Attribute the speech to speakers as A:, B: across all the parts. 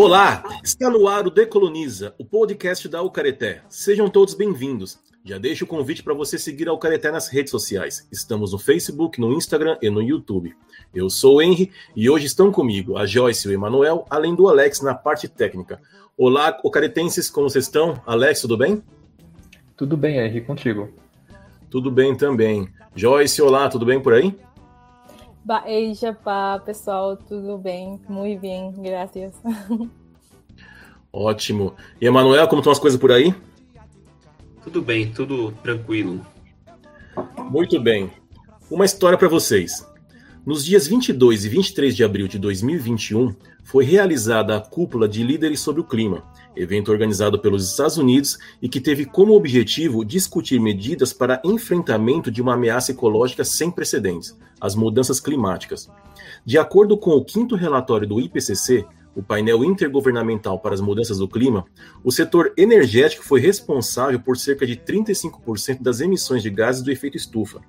A: Olá, está no ar o Decoloniza, o podcast da Ucareté. Sejam todos bem-vindos. Já deixo o convite para você seguir a Ucareté nas redes sociais. Estamos no Facebook, no Instagram e no YouTube. Eu sou o Henry e hoje estão comigo a Joyce e o Emanuel, além do Alex na parte técnica. Olá, ocaretenses, como vocês estão? Alex, tudo bem?
B: Tudo bem, Henry, contigo.
A: Tudo bem também. Joyce, olá, tudo bem por aí?
C: Beijo, pá, pessoal, tudo bem? Muito bem, graças.
A: Ótimo. E Emanuel, como estão as coisas por aí?
D: Tudo bem, tudo tranquilo.
A: Muito bem. Uma história para vocês. Nos dias 22 e 23 de abril de 2021, foi realizada a Cúpula de Líderes sobre o Clima, evento organizado pelos Estados Unidos e que teve como objetivo discutir medidas para enfrentamento de uma ameaça ecológica sem precedentes, as mudanças climáticas. De acordo com o quinto relatório do IPCC, o painel intergovernamental para as mudanças do clima, o setor energético foi responsável por cerca de 35% das emissões de gases do efeito estufa.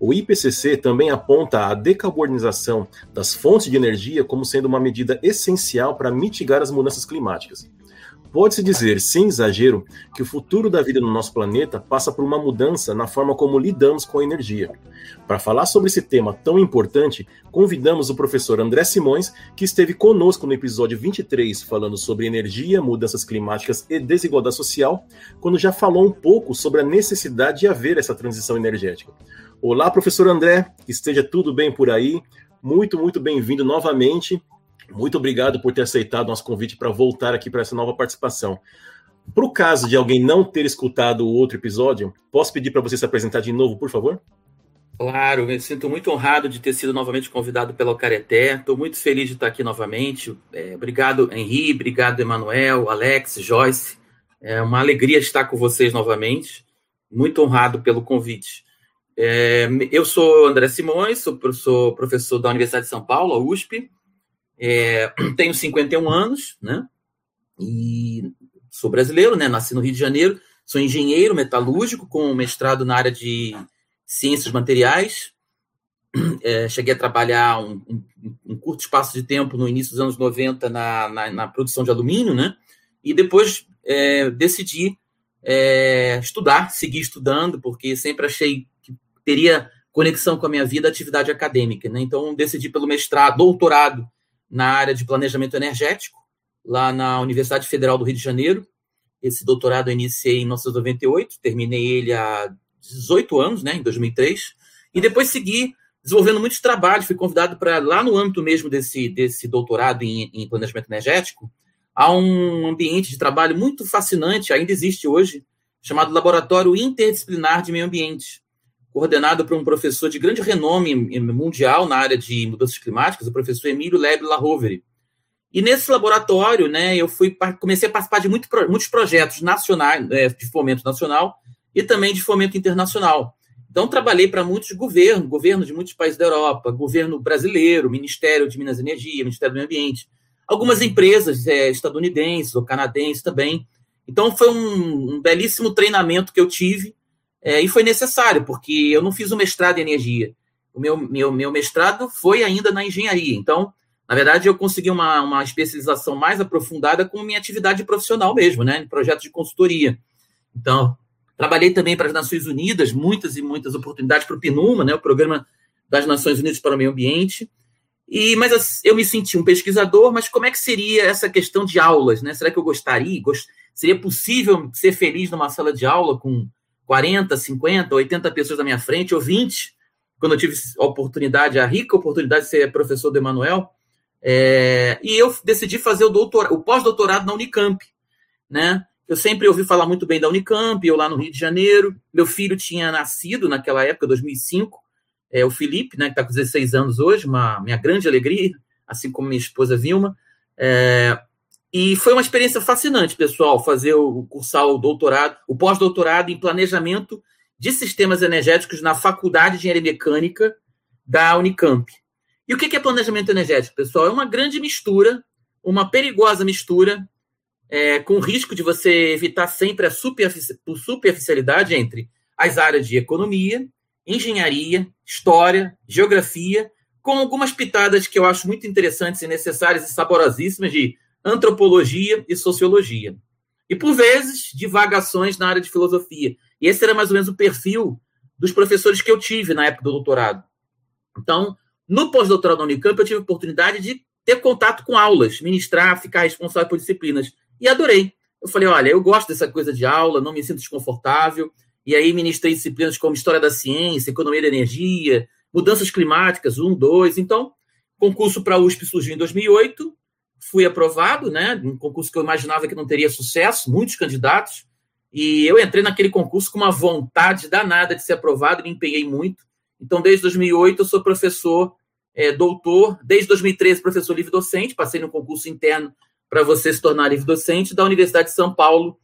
A: O IPCC também aponta a decarbonização das fontes de energia como sendo uma medida essencial para mitigar as mudanças climáticas. Pode-se dizer, sem exagero, que o futuro da vida no nosso planeta passa por uma mudança na forma como lidamos com a energia. Para falar sobre esse tema tão importante, convidamos o professor André Simões, que esteve conosco no episódio 23, falando sobre energia, mudanças climáticas e desigualdade social, quando já falou um pouco sobre a necessidade de haver essa transição energética. Olá, professor André, esteja tudo bem por aí. Muito, muito bem-vindo novamente muito obrigado por ter aceitado nosso convite para voltar aqui para essa nova participação. Para o caso de alguém não ter escutado o outro episódio, posso pedir para você se apresentar de novo, por favor?
D: Claro, me sinto muito honrado de ter sido novamente convidado pela Careté. Estou muito feliz de estar aqui novamente. É, obrigado, Henri, obrigado, Emanuel, Alex, Joyce. É uma alegria estar com vocês novamente. Muito honrado pelo convite. É, eu sou André Simões, sou, sou professor da Universidade de São Paulo, USP. É, tenho 51 anos, né? E sou brasileiro, né? Nasci no Rio de Janeiro. Sou engenheiro metalúrgico com mestrado na área de ciências materiais. É, cheguei a trabalhar um, um, um, curto espaço de tempo no início dos anos 90 na, na, na produção de alumínio, né? E depois é, decidi é, estudar, seguir estudando, porque sempre achei que teria conexão com a minha vida, atividade acadêmica, né? Então decidi pelo mestrado, doutorado na área de planejamento energético, lá na Universidade Federal do Rio de Janeiro. Esse doutorado eu iniciei em 1998, terminei ele há 18 anos, né, em 2003, e depois segui desenvolvendo muitos trabalhos. Fui convidado para, lá no âmbito mesmo desse, desse doutorado em, em planejamento energético, a um ambiente de trabalho muito fascinante, ainda existe hoje, chamado Laboratório Interdisciplinar de Meio Ambiente, coordenado por um professor de grande renome mundial na área de mudanças climáticas, o professor Emílio Lebre Laroveri. E nesse laboratório, né, eu fui comecei a participar de muito, muitos projetos nacionais, é, de fomento nacional e também de fomento internacional. Então, trabalhei para muitos governos, governos de muitos países da Europa, governo brasileiro, Ministério de Minas e Energia, Ministério do Meio Ambiente, algumas empresas é, estadunidenses ou canadenses também. Então, foi um, um belíssimo treinamento que eu tive é, e foi necessário, porque eu não fiz o mestrado em energia. O meu, meu, meu mestrado foi ainda na engenharia. Então, na verdade, eu consegui uma, uma especialização mais aprofundada com minha atividade profissional mesmo, né? Em projetos de consultoria. Então, trabalhei também para as Nações Unidas, muitas e muitas oportunidades para o PNUMA, né? O Programa das Nações Unidas para o Meio Ambiente. E, mas eu me senti um pesquisador, mas como é que seria essa questão de aulas, né? Será que eu gostaria? Gost... Seria possível ser feliz numa sala de aula com 40, 50, 80 pessoas na minha frente, ou 20, quando eu tive a oportunidade, a rica oportunidade de ser professor do Emanuel. É, e eu decidi fazer o, doutor, o pós-doutorado na Unicamp. Né? Eu sempre ouvi falar muito bem da Unicamp, eu lá no Rio de Janeiro. Meu filho tinha nascido naquela época, 2005, é, o Felipe, né, que está com 16 anos hoje, uma minha grande alegria, assim como minha esposa Vilma. É, e foi uma experiência fascinante, pessoal, fazer o cursar o doutorado, o pós-doutorado em planejamento de sistemas energéticos na Faculdade de Engenharia Mecânica da Unicamp. E o que é planejamento energético, pessoal? É uma grande mistura, uma perigosa mistura, é, com risco de você evitar sempre a superficialidade entre as áreas de economia, engenharia, história, geografia, com algumas pitadas que eu acho muito interessantes e necessárias e saborosíssimas de antropologia e sociologia. E, por vezes, divagações na área de filosofia. E esse era mais ou menos o perfil dos professores que eu tive na época do doutorado. Então, no pós-doutorado da Unicamp, eu tive a oportunidade de ter contato com aulas, ministrar, ficar responsável por disciplinas. E adorei. Eu falei, olha, eu gosto dessa coisa de aula, não me sinto desconfortável. E aí ministrei disciplinas como História da Ciência, Economia da Energia, Mudanças Climáticas, um, dois. Então, concurso para a USP surgiu em 2008, fui aprovado, né? Um concurso que eu imaginava que não teria sucesso, muitos candidatos. E eu entrei naquele concurso com uma vontade danada de ser aprovado, me empenhei muito. Então, desde 2008, eu sou professor, é, doutor. Desde 2013, professor livre-docente. Passei no concurso interno para você se tornar livre-docente da Universidade de São Paulo,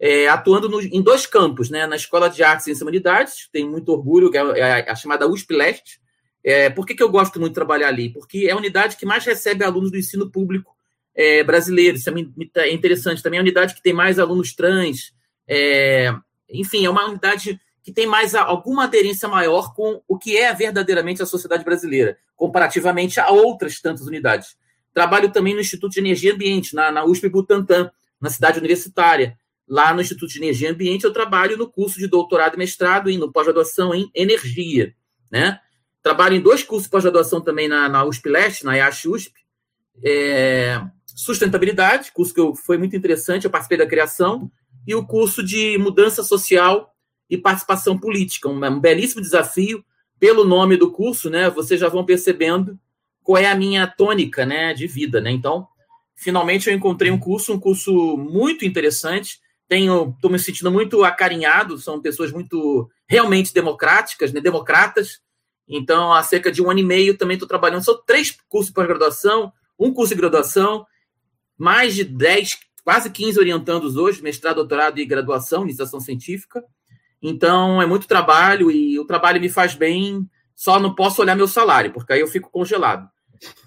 D: é, atuando no, em dois campos, né? Na Escola de Artes e Humanidades, tenho muito orgulho, que é, é a, chamada USP Leste. É, por que, que eu gosto muito de trabalhar ali? Porque é a unidade que mais recebe alunos do ensino público é, brasileiro. Isso é, é interessante. Também é a unidade que tem mais alunos trans. É, enfim, é uma unidade que tem mais alguma aderência maior com o que é verdadeiramente a sociedade brasileira, comparativamente a outras tantas unidades. Trabalho também no Instituto de Energia e Ambiente, na, na USP Butantan, na cidade universitária. Lá no Instituto de Energia e Ambiente, eu trabalho no curso de doutorado e mestrado e no pós-graduação em energia. Né? Trabalho em dois cursos de pós-graduação também na, na USP Leste, na IASH USP. É, sustentabilidade, curso que eu, foi muito interessante, eu participei da criação, e o curso de mudança social e participação política. Um, um belíssimo desafio. Pelo nome do curso, né, vocês já vão percebendo qual é a minha tônica né, de vida. Né? Então, finalmente eu encontrei um curso, um curso muito interessante. Tenho, estou me sentindo muito acarinhado, são pessoas muito realmente democráticas, né, democratas. Então, há cerca de um ano e meio também estou trabalhando. São três cursos de pós-graduação, um curso de graduação, mais de 10, quase 15 orientandos hoje, mestrado, doutorado e graduação, iniciação científica. Então, é muito trabalho e o trabalho me faz bem, só não posso olhar meu salário, porque aí eu fico congelado.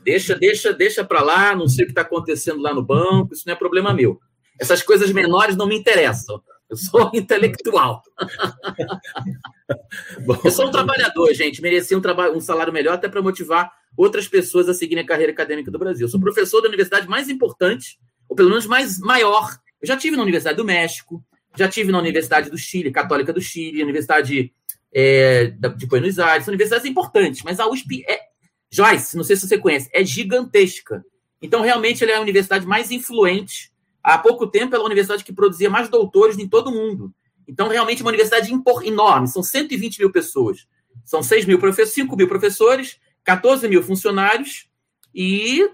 D: Deixa, deixa, deixa para lá, não sei o que está acontecendo lá no banco, isso não é problema meu. Essas coisas menores não me interessam. Eu sou intelectual. eu sou um trabalhador, gente. Merecia um, trabalho, um salário melhor até para motivar outras pessoas a seguirem a carreira acadêmica do Brasil. Eu sou professor da universidade mais importante, ou pelo menos mais maior. Eu já tive na Universidade do México, já tive na Universidade do Chile, Católica do Chile, Universidade é, de Buenos Aires, são universidades importantes, mas a USP é. Joyce, não sei se você conhece, é gigantesca. Então, realmente, ela é a universidade mais influente. Há pouco tempo, ela é a universidade que produzia mais doutores em todo o mundo. Então, realmente, é uma universidade enorme. São 120 mil pessoas. São 6 mil professores, 5 mil professores, 14 mil funcionários e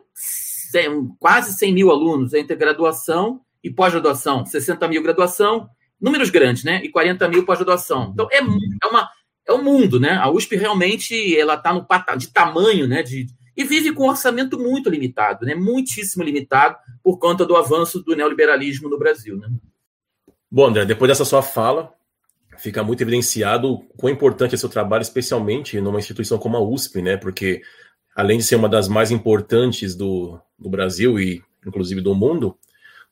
D: quase 100 mil alunos entre graduação e pós-graduação, 60 mil graduação, números grandes, né? E 40 mil pós-graduação. Então, é, é, uma, é um mundo, né? A USP realmente ela está no patamar de tamanho, né? De, e vive com um orçamento muito limitado, né? Muitíssimo limitado por conta do avanço do neoliberalismo no Brasil, né?
A: Bom, André, depois dessa sua fala, fica muito evidenciado o quão importante é seu trabalho, especialmente numa instituição como a USP, né? Porque além de ser uma das mais importantes do, do Brasil e inclusive do mundo,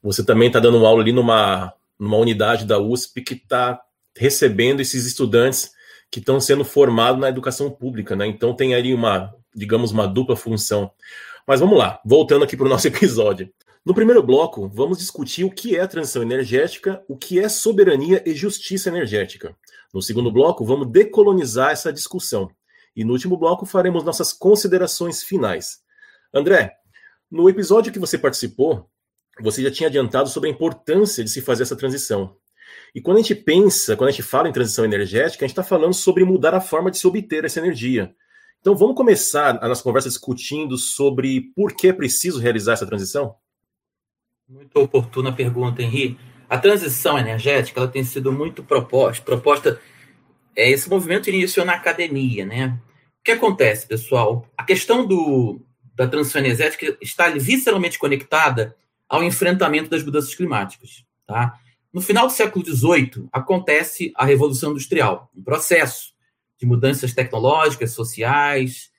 A: você também está dando aula ali numa, numa unidade da USP que está recebendo esses estudantes que estão sendo formados na educação pública, né? Então tem ali uma, digamos, uma dupla função. Mas vamos lá, voltando aqui para o nosso episódio. No primeiro bloco, vamos discutir o que é transição energética, o que é soberania e justiça energética. No segundo bloco, vamos decolonizar essa discussão. E no último bloco, faremos nossas considerações finais. André, no episódio que você participou, você já tinha adiantado sobre a importância de se fazer essa transição. E quando a gente pensa, quando a gente fala em transição energética, a gente está falando sobre mudar a forma de se obter essa energia. Então vamos começar a nossa conversa discutindo sobre por que é preciso realizar essa transição?
D: Muito oportuna pergunta, Henri. A transição energética ela tem sido muito proposta. proposta é, esse movimento iniciou na academia, né? O que acontece, pessoal? A questão do, da transição energética está visceralmente conectada ao enfrentamento das mudanças climáticas. Tá? No final do século XVIII, acontece a Revolução Industrial, um processo de mudanças tecnológicas, sociais,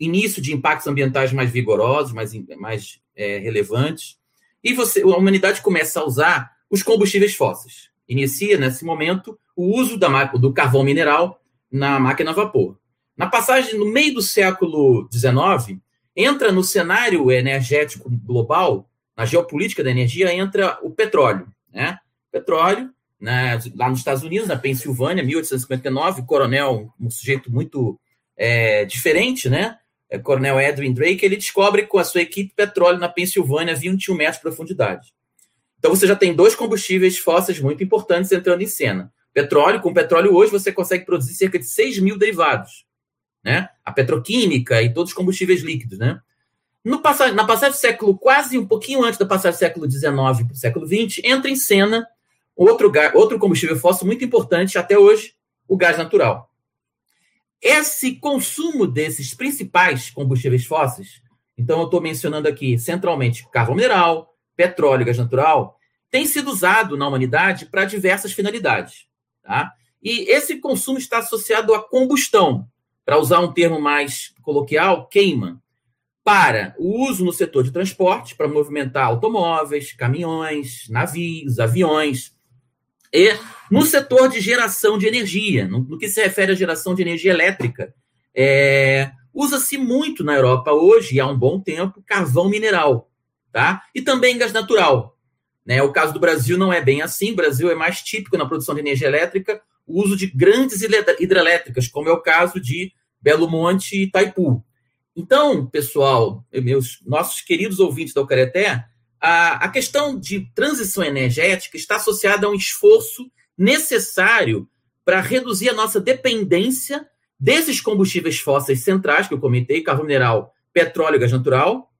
D: início de impactos ambientais mais vigorosos, mais, mais é, relevantes, e você, a humanidade começa a usar os combustíveis fósseis. Inicia, nesse momento, o uso da, do carvão mineral na máquina a vapor. Na passagem, no meio do século XIX, entra no cenário energético global na geopolítica da energia, entra o petróleo. Né? Petróleo, né, lá nos Estados Unidos, na Pensilvânia, 1859, coronel, um sujeito muito é, diferente, né? É, coronel Edwin Drake, ele descobre com a sua equipe petróleo na Pensilvânia a 21 metros de profundidade. Então você já tem dois combustíveis fósseis muito importantes entrando em cena. Petróleo, com petróleo hoje você consegue produzir cerca de 6 mil derivados. Né? A petroquímica e todos os combustíveis líquidos. Né? No na passagem do século, quase um pouquinho antes da passagem do século XIX para o século XX, entra em cena outro, outro combustível fóssil muito importante até hoje, o gás natural. Esse consumo desses principais combustíveis fósseis, então eu estou mencionando aqui centralmente carvão mineral, petróleo e gás natural, tem sido usado na humanidade para diversas finalidades. Tá? E esse consumo está associado à combustão, para usar um termo mais coloquial, queima, para o uso no setor de transporte, para movimentar automóveis, caminhões, navios, aviões, e no setor de geração de energia, no, no que se refere à geração de energia elétrica, é, usa-se muito na Europa hoje, e há um bom tempo, carvão mineral, tá? E também gás natural. Né? O caso do Brasil não é bem assim. O Brasil é mais típico na produção de energia elétrica o uso de grandes hidrelétricas, como é o caso de Belo Monte e Itaipu. Então, pessoal, meus nossos queridos ouvintes da Ucareté, a, questão de transição energética está associada a um esforço necessário para reduzir a nossa dependência desses combustíveis fósseis centrais que eu comentei, carvão mineral, petróleo e gás natural,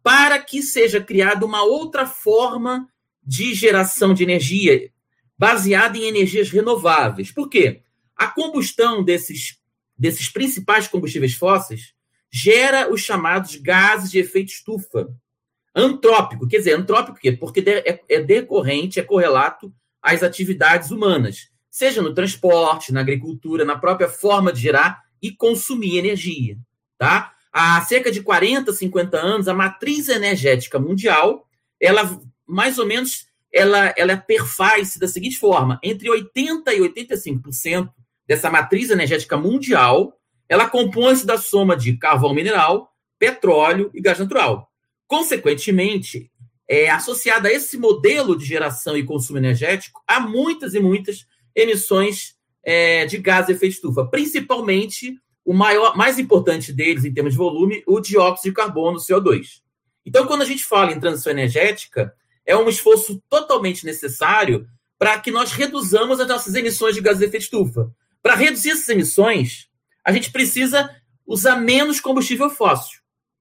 D: para que seja criada uma outra forma de geração de energia baseada em energias renováveis. Por quê? A combustão desses, desses principais combustíveis fósseis gera os chamados gases de efeito estufa, Antrópico, quer dizer, antrópico quê? Porque é, é decorrente, é correlato às atividades humanas, seja no transporte, na agricultura, na própria forma de gerar e consumir energia, tá? Há cerca de 40, 50 anos, a matriz energética mundial, ela mais ou menos, ela, ela perfaz-se da seguinte forma, entre 80 e 85% dessa matriz energética mundial, ela compõe-se da soma de carvão mineral, petróleo e gás natural. Consequentemente, é, associada a esse modelo de geração e consumo energético, há muitas e muitas emissões é, de gás de efeito estufa, principalmente o maior, mais importante deles em termos de volume, o dióxido de carbono, CO2. Então, quando a gente fala em transição energética, é um esforço totalmente necessário para que nós reduzamos as nossas emissões de gás de efeito estufa. Para reduzir essas emissões, a gente precisa usar menos combustível fóssil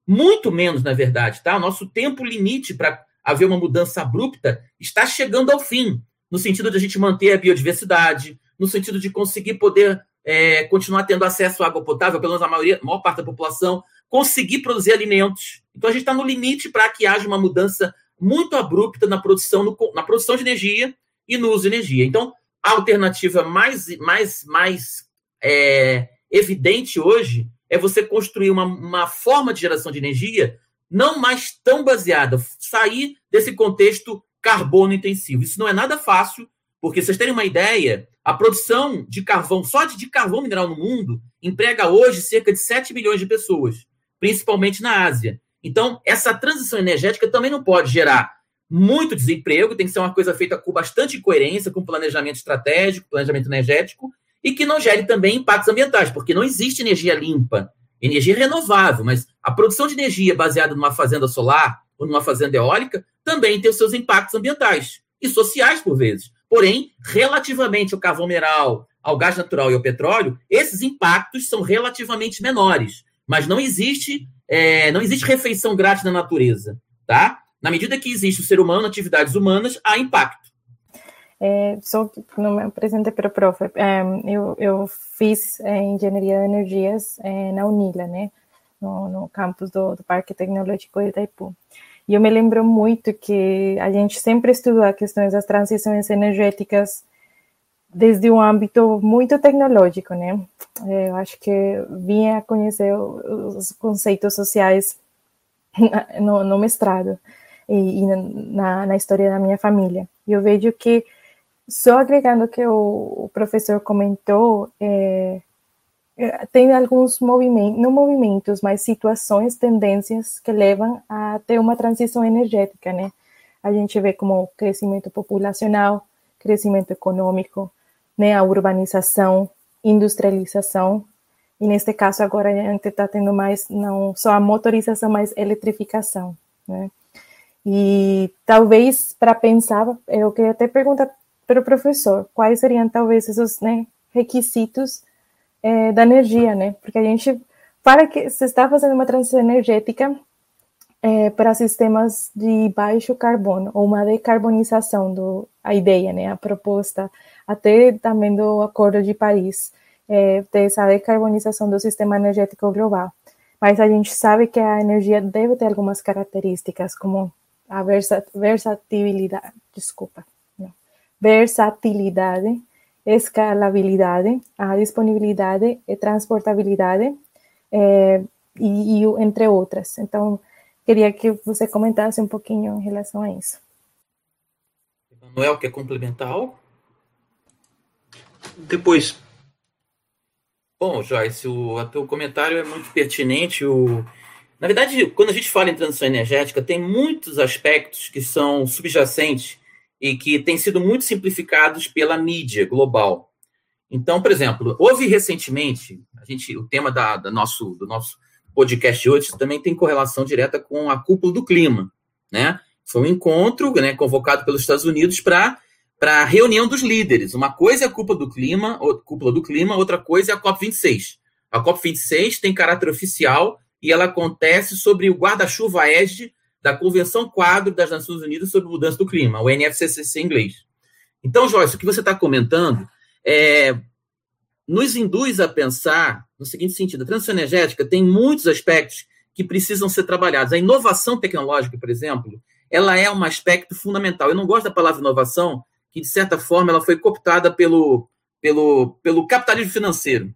D: muito menos, na verdade, tá? O nosso tempo limite para haver uma mudança abrupta está chegando ao fim, no sentido de a gente manter a biodiversidade, no sentido de conseguir poder é, continuar tendo acesso à água potável, pelo menos a maioria, a maior parte da população, conseguir produzir alimentos. Então a gente está no limite para que haja uma mudança muito abrupta na produção, no, na produção de energia e no uso de energia. Então, a alternativa mais, mais, mais é, evidente hoje é você construir uma, uma forma de geração de energia não mais tão baseada, sair desse contexto carbono intensivo. Isso não é nada fácil, porque vocês terem uma ideia, a produção de carvão, só de, de carvão mineral no mundo, emprega hoje cerca de 7 milhões de pessoas, principalmente na Ásia. Então, essa transição energética também não pode gerar muito desemprego, tem que ser uma coisa feita com bastante coerência, com planejamento estratégico, planejamento energético, e que não gere também impactos ambientais, porque não existe energia limpa, energia renovável, mas a produção de energia baseada numa fazenda solar ou numa fazenda eólica também tem os seus impactos ambientais e sociais, por vezes. Porém, relativamente ao carvão mineral, ao gás natural e ao petróleo, esses impactos são relativamente menores. Mas não existe, é, não existe refeição grátis na natureza, tá? Na medida que existe o ser humano, atividades humanas, há impacto.
C: É, só não me apresentei para o prof. É, eu, eu fiz é, engenharia de energias é, na Unila, né? No, no campus do, do, Parque Tecnológico de Itaipu. E eu me lembro muito que a gente sempre estudou questões das transições energéticas desde um âmbito muito tecnológico, né? É, eu acho que vinha a conhecer os conceitos sociais no, no mestrado e, e na, na história da minha família. E eu vejo que só agregando que o, professor comentou, é, tem alguns movimentos, não movimentos, mas situações, tendências que levam a ter uma transição energética, né? A gente vê como crescimento populacional, crescimento econômico, né, a urbanização, industrialização, e neste caso agora a gente está tendo mais, não só a motorização, mas eletrificação, né? E talvez para pensar, eu queria até perguntar para o professor, quais seriam talvez esses né, requisitos é, da energia, né? Porque a gente fala que se está fazendo uma transição energética é, para sistemas de baixo carbono, ou uma decarbonização, do, a ideia, né? A proposta, até também do Acordo de Paris, é, dessa decarbonização do sistema energético global. Mas a gente sabe que a energia deve ter algumas características, como a versatilidade, desculpa, versatilidade, escalabilidade, a disponibilidade e transportabilidade, é, e, e, entre outras. Então, queria que você comentasse um pouquinho em relação a isso.
D: Manuel, quer complementar algo?
E: Depois.
D: Bom, Joyce, o teu comentário é muito pertinente. O... Na verdade, quando a gente fala em transição energética, tem muitos aspectos que são subjacentes e que têm sido muito simplificados pela mídia global. Então, por exemplo, houve recentemente, a gente, o tema da, da nosso, do nosso podcast hoje também tem correlação direta com a cúpula do clima, né? Foi um encontro né, convocado pelos Estados Unidos para para a reunião dos líderes. Uma coisa é a cúpula do clima, ou, cúpula do clima, outra coisa é a COP26. A COP26 tem caráter oficial e ela acontece sobre o guarda-chuva ESG da Convenção Quadro das Nações Unidas sobre Mudança do Clima, o NFCCC em inglês. Então, Joyce, o que você está comentando é, nos induz a pensar no seguinte sentido: a transição energética tem muitos aspectos que precisam ser trabalhados. A inovação tecnológica, por exemplo, ela é um aspecto fundamental. Eu não gosto da palavra inovação, que de certa forma ela foi cooptada pelo, pelo, pelo capitalismo financeiro.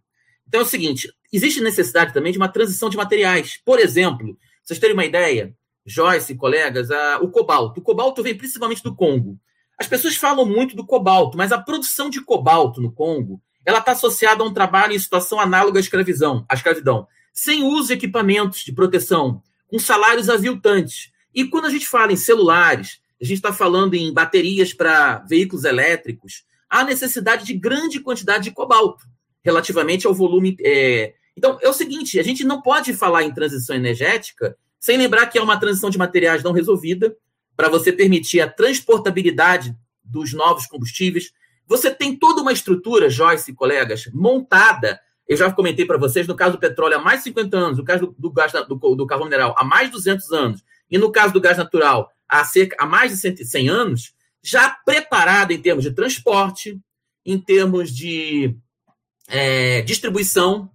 D: Então é o seguinte: existe necessidade também de uma transição de materiais. Por exemplo, vocês terem uma ideia, Joyce, colegas, a, o cobalto. O cobalto vem principalmente do Congo. As pessoas falam muito do cobalto, mas a produção de cobalto no Congo ela está associada a um trabalho em situação análoga à escravidão, à escravidão, sem uso de equipamentos de proteção, com salários aviltantes. E quando a gente fala em celulares, a gente está falando em baterias para veículos elétricos, há necessidade de grande quantidade de cobalto relativamente ao volume. É... Então, é o seguinte: a gente não pode falar em transição energética sem lembrar que é uma transição de materiais não resolvida, para você permitir a transportabilidade dos novos combustíveis. Você tem toda uma estrutura, Joyce e colegas, montada. Eu já comentei para vocês, no caso do petróleo, há mais de 50 anos, no caso do, gás do, do carvão mineral, há mais de 200 anos, e no caso do gás natural, há, cerca, há mais de 100 anos, já preparada em termos de transporte, em termos de é, distribuição,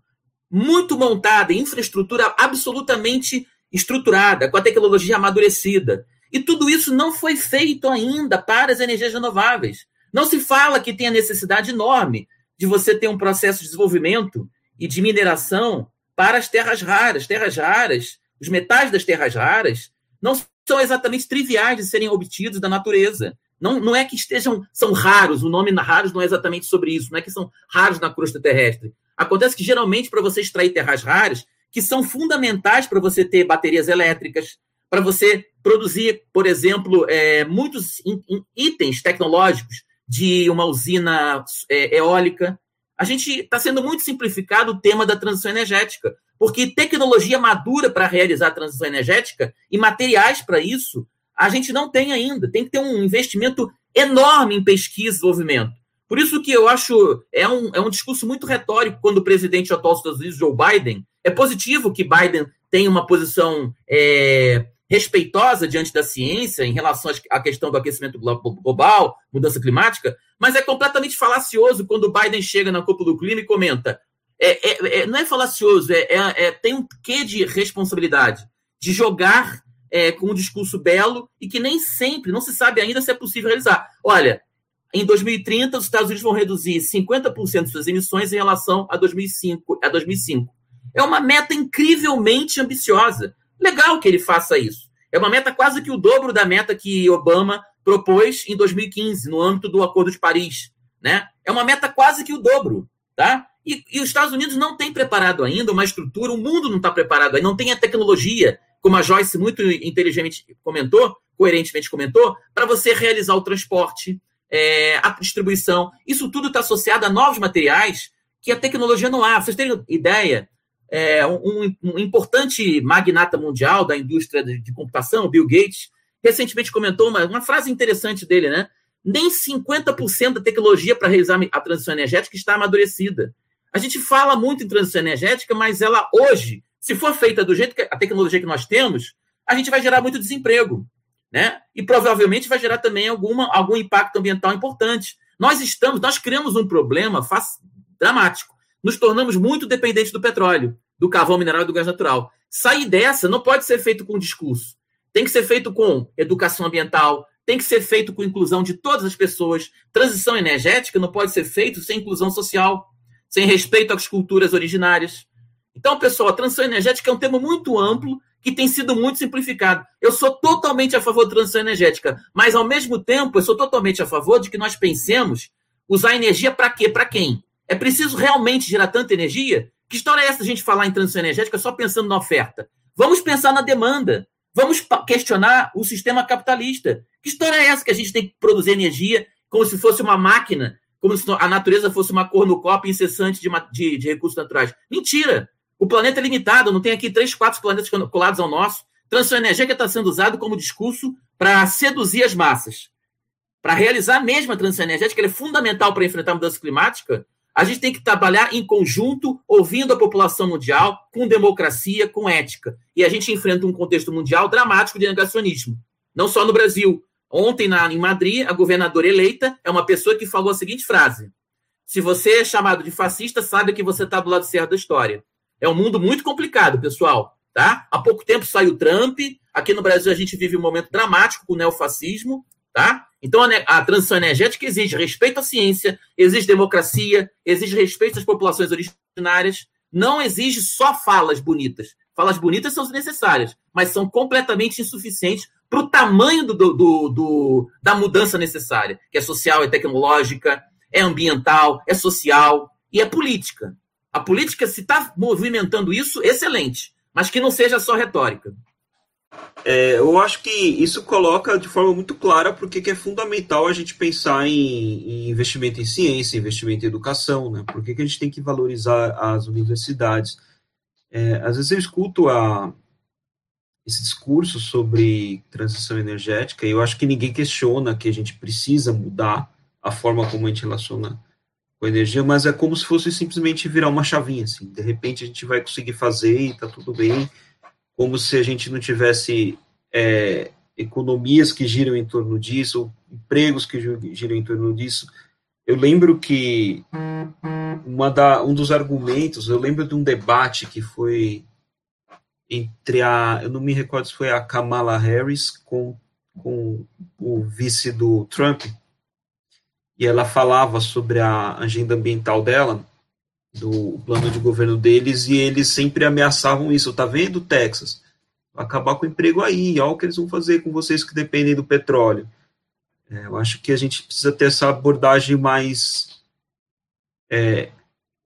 D: muito montada, infraestrutura absolutamente estruturada, com a tecnologia amadurecida. E tudo isso não foi feito ainda para as energias renováveis. Não se fala que tem a necessidade enorme de você ter um processo de desenvolvimento e de mineração para as terras raras. Terras raras, os metais das terras raras, não são exatamente triviais de serem obtidos da natureza. Não, não é que estejam, são raros, o nome raros não é exatamente sobre isso, não é que são raros na crosta terrestre. Acontece que geralmente para você extrair terras raras, que são fundamentais para você ter baterias elétricas, para você produzir, por exemplo, é, muitos itens tecnológicos de uma usina é, eólica. A gente está sendo muito simplificado o tema da transição energética, porque tecnologia madura para realizar a transição energética e materiais para isso a gente não tem ainda. Tem que ter um investimento enorme em pesquisa e desenvolvimento. Por isso que eu acho é um, é um discurso muito retórico quando o presidente atual dos Estados Unidos, Joe Biden, é positivo que Biden tenha uma posição é, respeitosa diante da ciência em relação à questão do aquecimento global, mudança climática, mas é completamente falacioso quando o Biden chega na cúpula do clima e comenta. É, é, é não é falacioso, é, é, é, tem um quê de responsabilidade de jogar é, com um discurso belo e que nem sempre, não se sabe ainda se é possível realizar. Olha, em 2030, os Estados Unidos vão reduzir 50% de suas emissões em relação a 2005. A 2005. É uma meta incrivelmente ambiciosa. Legal que ele faça isso. É uma meta quase que o dobro da meta que Obama propôs em 2015, no âmbito do Acordo de Paris. Né? É uma meta quase que o dobro. tá? E, e, os Estados Unidos não têm preparado ainda uma estrutura, o mundo não está preparado ainda, não tem a tecnologia, como a Joyce muito inteligentemente comentou, coerentemente comentou, para você realizar o transporte, é, a distribuição. Isso tudo está associado a novos materiais que a tecnologia não há. Vocês terem ideia, é, um, um, importante magnata mundial da indústria de, de computação, Bill Gates, recentemente comentou uma, uma frase interessante dele, né? Nem 50% da tecnologia para realizar a transição energética está amadurecida. A gente fala muito em transição energética, mas ela hoje, se for feita do jeito que a tecnologia que nós temos, a gente vai gerar muito desemprego, né? E provavelmente vai gerar também alguma, algum impacto ambiental importante. Nós estamos, nós criamos um problema dramático. Nos tornamos muito dependentes do petróleo, do carvão mineral e do gás natural. Sair dessa não pode ser feito com discurso. Tem que ser feito com educação ambiental, tem que ser feito com inclusão de todas as pessoas. Transição energética não pode ser feito sem inclusão social sem respeito às culturas originárias. Então, pessoal, a transição energética é um tema muito amplo que tem sido muito simplificado. Eu sou totalmente a favor da transição energética, mas ao mesmo tempo eu sou totalmente a favor de que nós pensemos usar energia para quê? Para quem? É preciso realmente gerar tanta energia? Que história é essa a gente falar em transição energética só pensando na oferta? Vamos pensar na demanda. Vamos questionar o sistema capitalista. Que história é essa que a gente tem que produzir energia como se fosse uma máquina como se a natureza fosse uma cornucópia incessante de, de, de recursos naturais. Mentira! O planeta é limitado, não tem aqui três, quatro planetas colados ao nosso. Transição energética está sendo usado como discurso para seduzir as massas. Para realizar a transição energética, ela é fundamental para enfrentar a mudança climática. A gente tem que trabalhar em conjunto, ouvindo a população mundial, com democracia, com ética. E a gente enfrenta um contexto mundial dramático de negacionismo. Não só no Brasil, Ontem, na, em Madrid, a governadora eleita é uma pessoa que falou a seguinte frase: Se você é chamado de fascista, sabe que você está do lado certo da história. É um mundo muito complicado, pessoal. Tá? Há pouco tempo saiu Trump. Aqui no Brasil a gente vive um momento dramático com o neofascismo. Tá? Então a, a transição energética exige respeito à ciência, exige democracia, exige respeito às populações originárias. Não exige só falas bonitas. Falas bonitas são necessárias, mas são completamente insuficientes para o tamanho do, do, do, da mudança necessária, que é social, é tecnológica, é ambiental, é social e é política. A política, se está movimentando isso, excelente, mas que não seja só retórica.
E: É, eu acho que isso coloca de forma muito clara porque que é fundamental a gente pensar em, em, investimento em ciência, investimento em educação, né? Por que, que a gente tem que valorizar as universidades? É, às vezes eu escuto a, esse discurso sobre transição energética, e eu acho que ninguém questiona que a gente precisa mudar a forma como a gente relaciona com energia, mas é como se fosse simplesmente virar uma chavinha, assim, de repente a gente vai conseguir fazer e tá tudo bem, como se a gente não tivesse é, economias que giram em torno disso, empregos que giram em torno disso. Eu lembro que uma da, um dos argumentos, eu lembro de um debate que foi entre a, eu não me recordo se foi a Kamala Harris com, com o vice do Trump, e ela falava sobre a agenda ambiental dela, do plano de governo deles, e eles sempre ameaçavam isso. Tá vendo, Texas? Vai acabar com o emprego aí, olha o que eles vão fazer com vocês que dependem do petróleo. É, eu acho que a gente precisa ter essa abordagem mais é,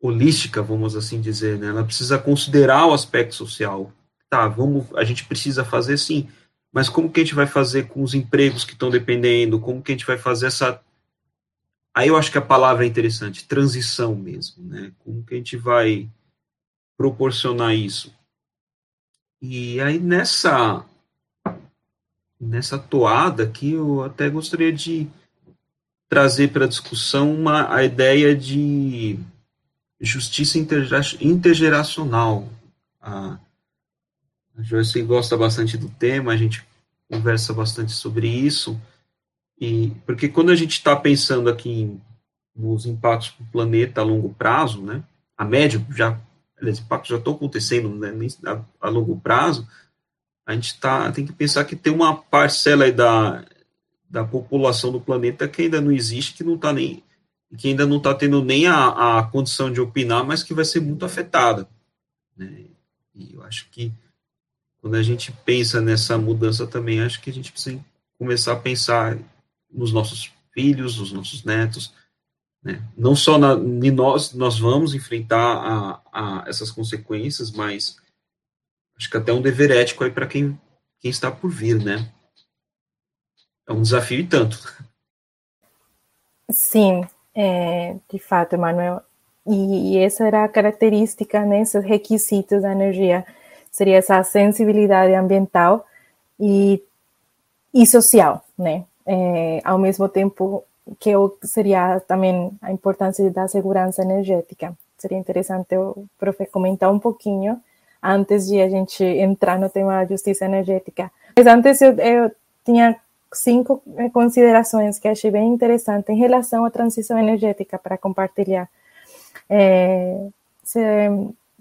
E: holística, vamos assim dizer, né? Ela precisa considerar o aspecto social, tá, vamos, a gente precisa fazer sim, mas como que a gente vai fazer com os empregos que estão dependendo? Como que a gente vai fazer essa. Aí eu acho que a palavra é interessante, transição mesmo, né? Como que a gente vai proporcionar isso? E aí nessa nessa toada aqui eu até gostaria de trazer para a discussão uma, a ideia de justiça intergeracional. A, a Joyce gosta bastante do tema, a gente conversa bastante sobre isso, e porque quando a gente está pensando aqui em, nos impactos para o planeta a longo prazo, né, a médio já, os impactos já estão acontecendo né, a, a, longo prazo, a gente tá, tem que pensar que tem uma parcela da, da população do planeta que ainda não existe, que não está nem que ainda não está tendo nem a, a condição de opinar, mas que vai ser muito afetada. Né? E eu acho que quando a gente pensa nessa mudança também, acho que a gente precisa começar a pensar nos nossos filhos, nos nossos netos, Né? Não só na, nós, nós vamos enfrentar a, a essas consequências, mas acho que até um dever ético aí para quem, quem está por vir, né? É um desafio e tanto.
C: Sim, é, de fato, Emanuel. E, e, essa era a característica, né, esses requisitos da energia, seria essa sensibilidade ambiental e, e social, né? É, ao mesmo tempo que eu, seria também a importância da segurança energética. Seria interessante o profe comentar um pouquinho antes de a gente entrar no tema da justiça energética. Mas antes eu, eu tinha cinco eh, considerações que achei bem interessante em relação à transição energética para compartilhar. É, se,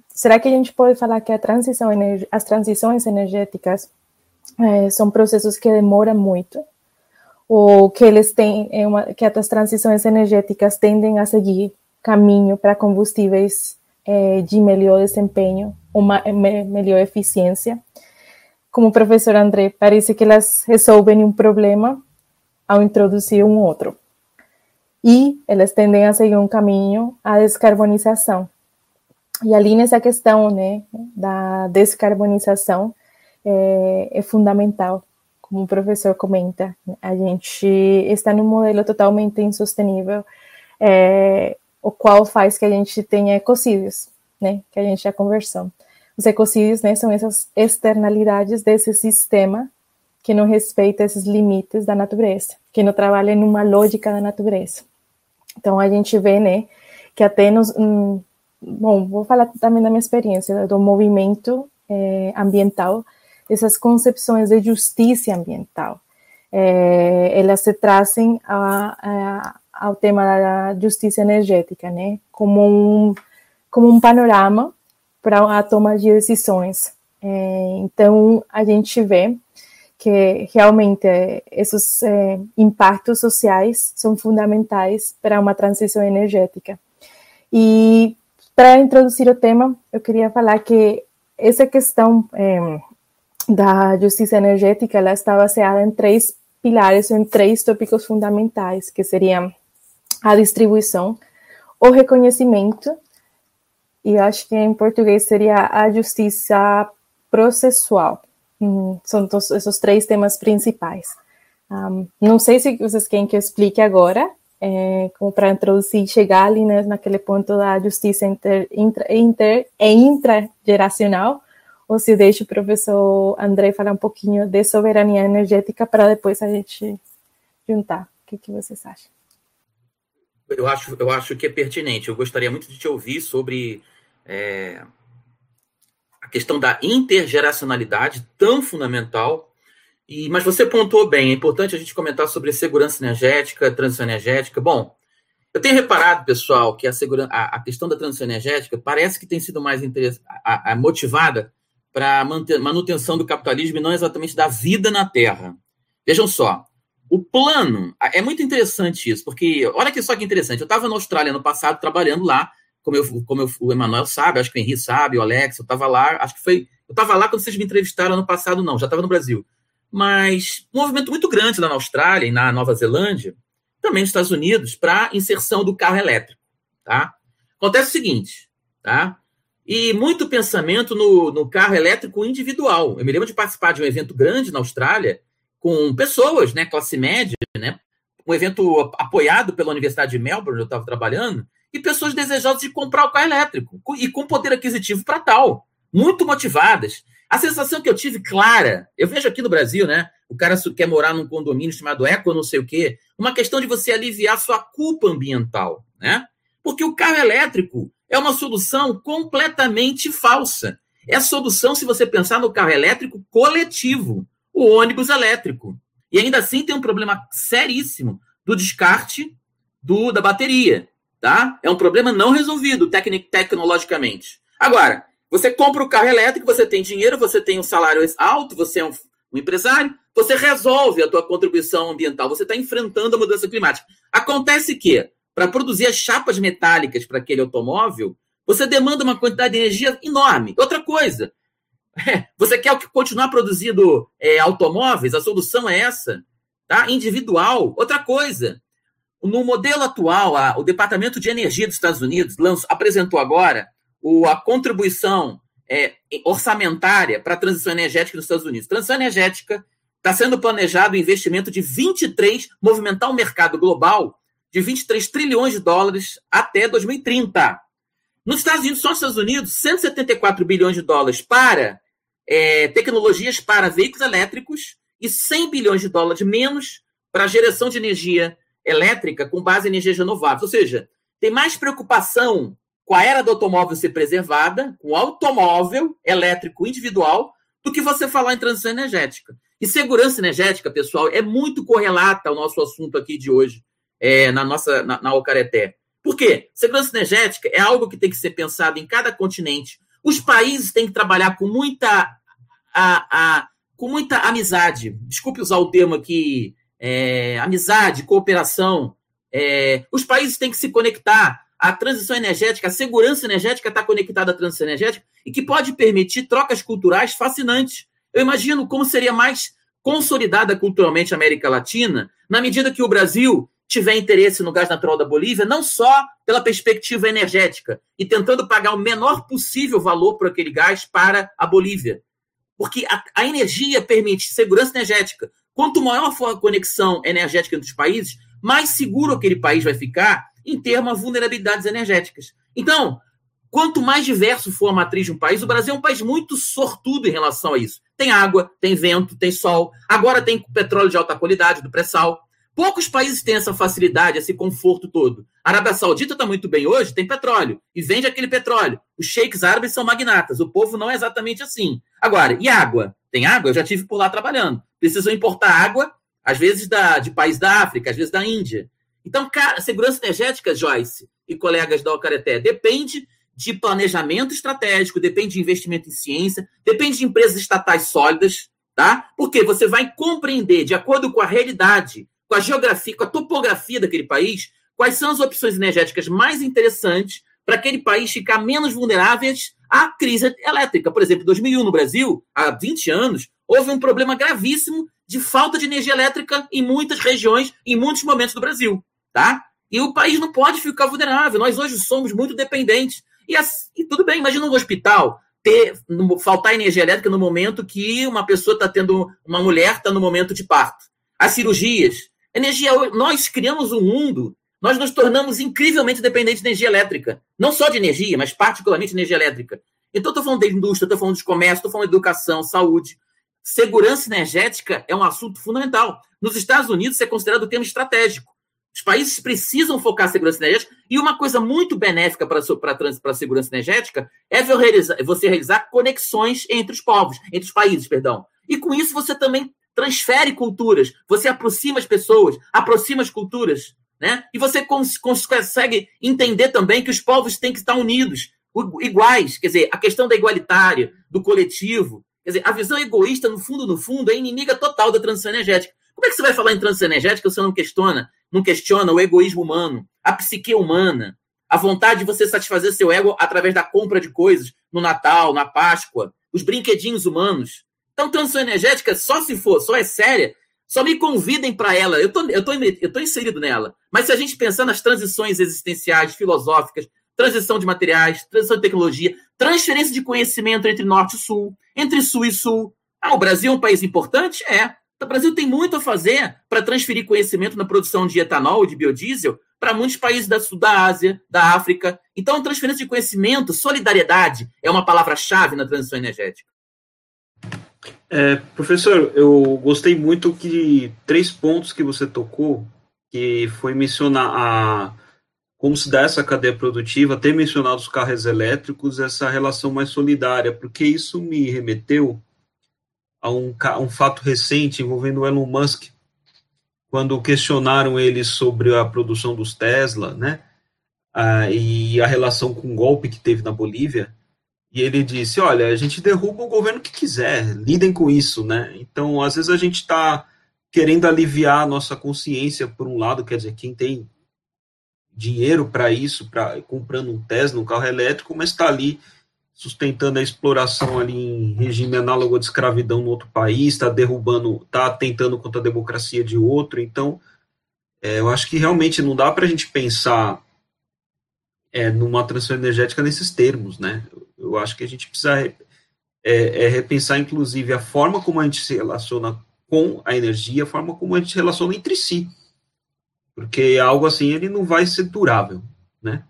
C: será que a gente pode falar que transição, as transições energéticas é, são processos que demoram muito? Ou que eles têm é uma, que as transições energéticas tendem a seguir caminho para combustíveis é, de melhor desempenho, uma me, melhor eficiência? como o professor André, parece que elas resolvem um problema ao introduzir um outro. E elas tendem a seguir um caminho à descarbonização. E ali nessa questão né, da descarbonização é, é fundamental, como o professor comenta, a gente está num modelo totalmente insustenível, é, o qual faz que a gente tenha ecocídios, né, que a gente já conversou. Os ecocídios né, são essas externalidades desse sistema que não respeita esses limites da natureza, que não trabalha numa lógica da natureza. Então a gente vê, né, que até nos, hum, bom, vou falar também da minha experiência do movimento é, ambiental, essas concepções de justiça ambiental, é, elas se trazem a, a, ao tema da justiça energética, né, como um como um panorama para a toma de decisões. É, então, a gente vê que realmente esses é, impactos sociais são fundamentais para uma transição energética. E para introduzir o tema, eu queria falar que essa questão é, da justiça energética ela está baseada em três pilares, em três tópicos fundamentais, que seriam a distribuição, o reconhecimento e acho que em português seria a justiça processual. Hum, são esses três temas principais. Um, não sei se vocês querem que eu explique agora, é, como para introduzir, chegar ali né, naquele ponto da justiça inter, inter, inter e intrageracional, ou se deixo o professor André falar um pouquinho de soberania energética para depois a gente juntar. O que, que vocês acham?
D: Eu acho, eu acho que é pertinente. Eu gostaria muito de te ouvir sobre é, a questão da intergeracionalidade, tão fundamental. E, mas você pontuou bem, é importante a gente comentar sobre segurança energética, transição energética. Bom, eu tenho reparado, pessoal, que a, segura, a, a questão da transição energética parece que tem sido mais a, a, motivada para manutenção do capitalismo e não exatamente da vida na Terra. Vejam só, o plano é muito interessante isso, porque olha que só que interessante. Eu estava na Austrália no passado trabalhando lá como, eu, como eu, o Emanuel sabe, acho que o Henrique sabe, o Alex, eu estava lá, acho que foi. Eu estava lá quando vocês me entrevistaram ano passado, não, já estava no Brasil. Mas um movimento muito grande lá na Austrália e na Nova Zelândia, também nos Estados Unidos, para inserção do carro elétrico. Tá? Acontece o seguinte, tá? E muito pensamento no, no carro elétrico individual. Eu me lembro de participar de um evento grande na Austrália com pessoas, né, classe média, né, um evento apoiado pela Universidade de Melbourne, eu estava trabalhando, e pessoas desejosas de comprar o carro elétrico e com poder aquisitivo para tal, muito motivadas. A sensação que eu tive clara, eu vejo aqui no Brasil, né? O cara quer morar num condomínio chamado Eco, não sei o quê, uma questão de você aliviar sua culpa ambiental, né? Porque o carro elétrico é uma solução completamente falsa. É a solução se você pensar no carro elétrico coletivo, o ônibus elétrico. E ainda assim tem um problema seríssimo do descarte do, da bateria tá? É um problema não resolvido tecnic, tecnologicamente. Agora, você compra o carro elétrico, você tem dinheiro, você tem um salário alto, você é um, um empresário, você resolve a tua contribuição ambiental, você está enfrentando a mudança climática. Acontece que, para produzir as chapas metálicas para aquele automóvel, você demanda uma quantidade de energia enorme. Outra coisa, é, você quer continuar produzindo é, automóveis? A solução é essa, tá? Individual. Outra coisa, no modelo atual, a, o Departamento de Energia dos Estados Unidos apresentou agora o, a contribuição é, orçamentária para a transição energética nos Estados Unidos. Transição energética está sendo planejado o investimento de 23, movimentar o mercado global de 23 trilhões de dólares até 2030. Nos Estados Unidos, só nos Estados Unidos, 174 bilhões de dólares para é, tecnologias para veículos elétricos e 100 bilhões de dólares menos para geração de energia elétrica com base em energias renováveis. Ou seja, tem mais preocupação com a era do automóvel ser preservada, com o automóvel elétrico individual, do que você falar em transição energética. E segurança energética, pessoal, é muito correlata ao nosso assunto aqui de hoje, é, na nossa na, na Ocareté. Por quê? Segurança energética é algo que tem que ser pensado em cada continente. Os países têm que trabalhar com muita, a, a, com muita amizade. Desculpe usar o termo aqui é, amizade, cooperação. É, os países têm que se conectar. A transição energética, a segurança energética está conectada à transição energética e que pode permitir trocas culturais fascinantes. Eu imagino como seria mais consolidada culturalmente a América Latina, na medida que o Brasil tiver interesse no gás natural da Bolívia, não só pela perspectiva energética, e tentando pagar o menor possível valor por aquele gás para a Bolívia. Porque a, a energia permite segurança energética, Quanto maior for a conexão energética entre os países, mais seguro aquele país vai ficar em termos de vulnerabilidades energéticas. Então, quanto mais diverso for a matriz de um país, o Brasil é um país muito sortudo em relação a isso. Tem água, tem vento, tem sol, agora tem petróleo de alta qualidade, do pré-sal. Poucos países têm essa facilidade, esse conforto todo. A Arábia Saudita está muito bem hoje, tem petróleo, e vende aquele petróleo. Os sheiks árabes são magnatas, o povo não é exatamente assim. Agora, e água? Tem água? Eu já tive por lá trabalhando. Precisam importar água, às vezes da, de país da África, às vezes da Índia. Então, cara, segurança energética, Joyce e colegas da Ocareté, depende de planejamento estratégico, depende de investimento em ciência, depende de empresas estatais sólidas, tá? Porque você vai compreender, de acordo com a realidade, com a geografia, com a topografia daquele país, quais são as opções energéticas mais interessantes para aquele país ficar menos vulneráveis à crise elétrica. Por exemplo, em 2001 no Brasil, há 20 anos, houve um problema gravíssimo de falta de energia elétrica em muitas regiões, em muitos momentos do Brasil, tá? E o país não pode ficar vulnerável. Nós hoje somos muito dependentes. E, assim, e tudo bem, imagina um hospital ter faltar energia elétrica no momento que uma pessoa está tendo, uma mulher está no momento de parto. As cirurgias, energia. Nós criamos um mundo nós nos tornamos incrivelmente dependentes de energia elétrica. Não só de energia, mas particularmente de energia elétrica. Então, estou falando da indústria, estou falando de comércio, estou falando de educação, saúde. Segurança energética é um assunto fundamental. Nos Estados Unidos, isso é considerado um tema estratégico. Os países precisam focar a segurança energética e uma coisa muito benéfica para a segurança energética é você realizar conexões entre os povos, entre os países, perdão. E com isso você também transfere culturas, você aproxima as pessoas, aproxima as culturas. Né? E você cons consegue entender também que os povos têm que estar unidos, iguais. Quer dizer, a questão da igualitária, do coletivo. Quer dizer, a visão egoísta, no fundo, no fundo, é inimiga total da transição energética. Como é que você vai falar em transição energética se você não questiona, não questiona o egoísmo humano, a psique humana, a vontade de você satisfazer seu ego através da compra de coisas no Natal, na Páscoa, os brinquedinhos humanos? Então, transição energética, só se for, só é séria só me convidem para ela. Eu tô, eu, tô, eu tô inserido nela. Mas se a gente pensar nas transições existenciais, filosóficas, transição de materiais, transição de tecnologia, transferência de conhecimento entre norte e sul, entre sul e sul. Ah, o Brasil é um país importante? É. O Brasil tem muito a fazer para transferir conhecimento na produção de etanol e de biodiesel para muitos países da, Sul, da Ásia, da África. Então, transferência de conhecimento, solidariedade é uma palavra-chave na transição energética.
E: É, professor, eu gostei muito que três pontos que você tocou, que foi mencionar a como se dá essa cadeia produtiva, ter mencionado os carros elétricos, essa relação mais solidária, porque isso me remeteu a um, um fato recente envolvendo o Elon Musk, quando questionaram ele sobre a produção dos Tesla, né, ah, e a relação com o golpe que teve na Bolívia, e ele disse: Olha, a gente derruba o governo que quiser, lidem com isso, né? Então, às vezes a gente está querendo aliviar a nossa consciência, por um lado, quer dizer, quem tem dinheiro para isso, para comprando um Tesla, um carro elétrico, mas está ali sustentando a exploração ali em regime análogo de escravidão no outro país, está derrubando, está atentando contra a democracia de outro. Então, É, eu acho que realmente não dá para a gente pensar é, numa transição energética nesses termos, né? Eu acho que a gente precisa é, é, repensar, inclusive, a forma como a gente se relaciona com a energia, a forma como a gente se relaciona entre si. Porque algo assim, ele não vai ser durável, né?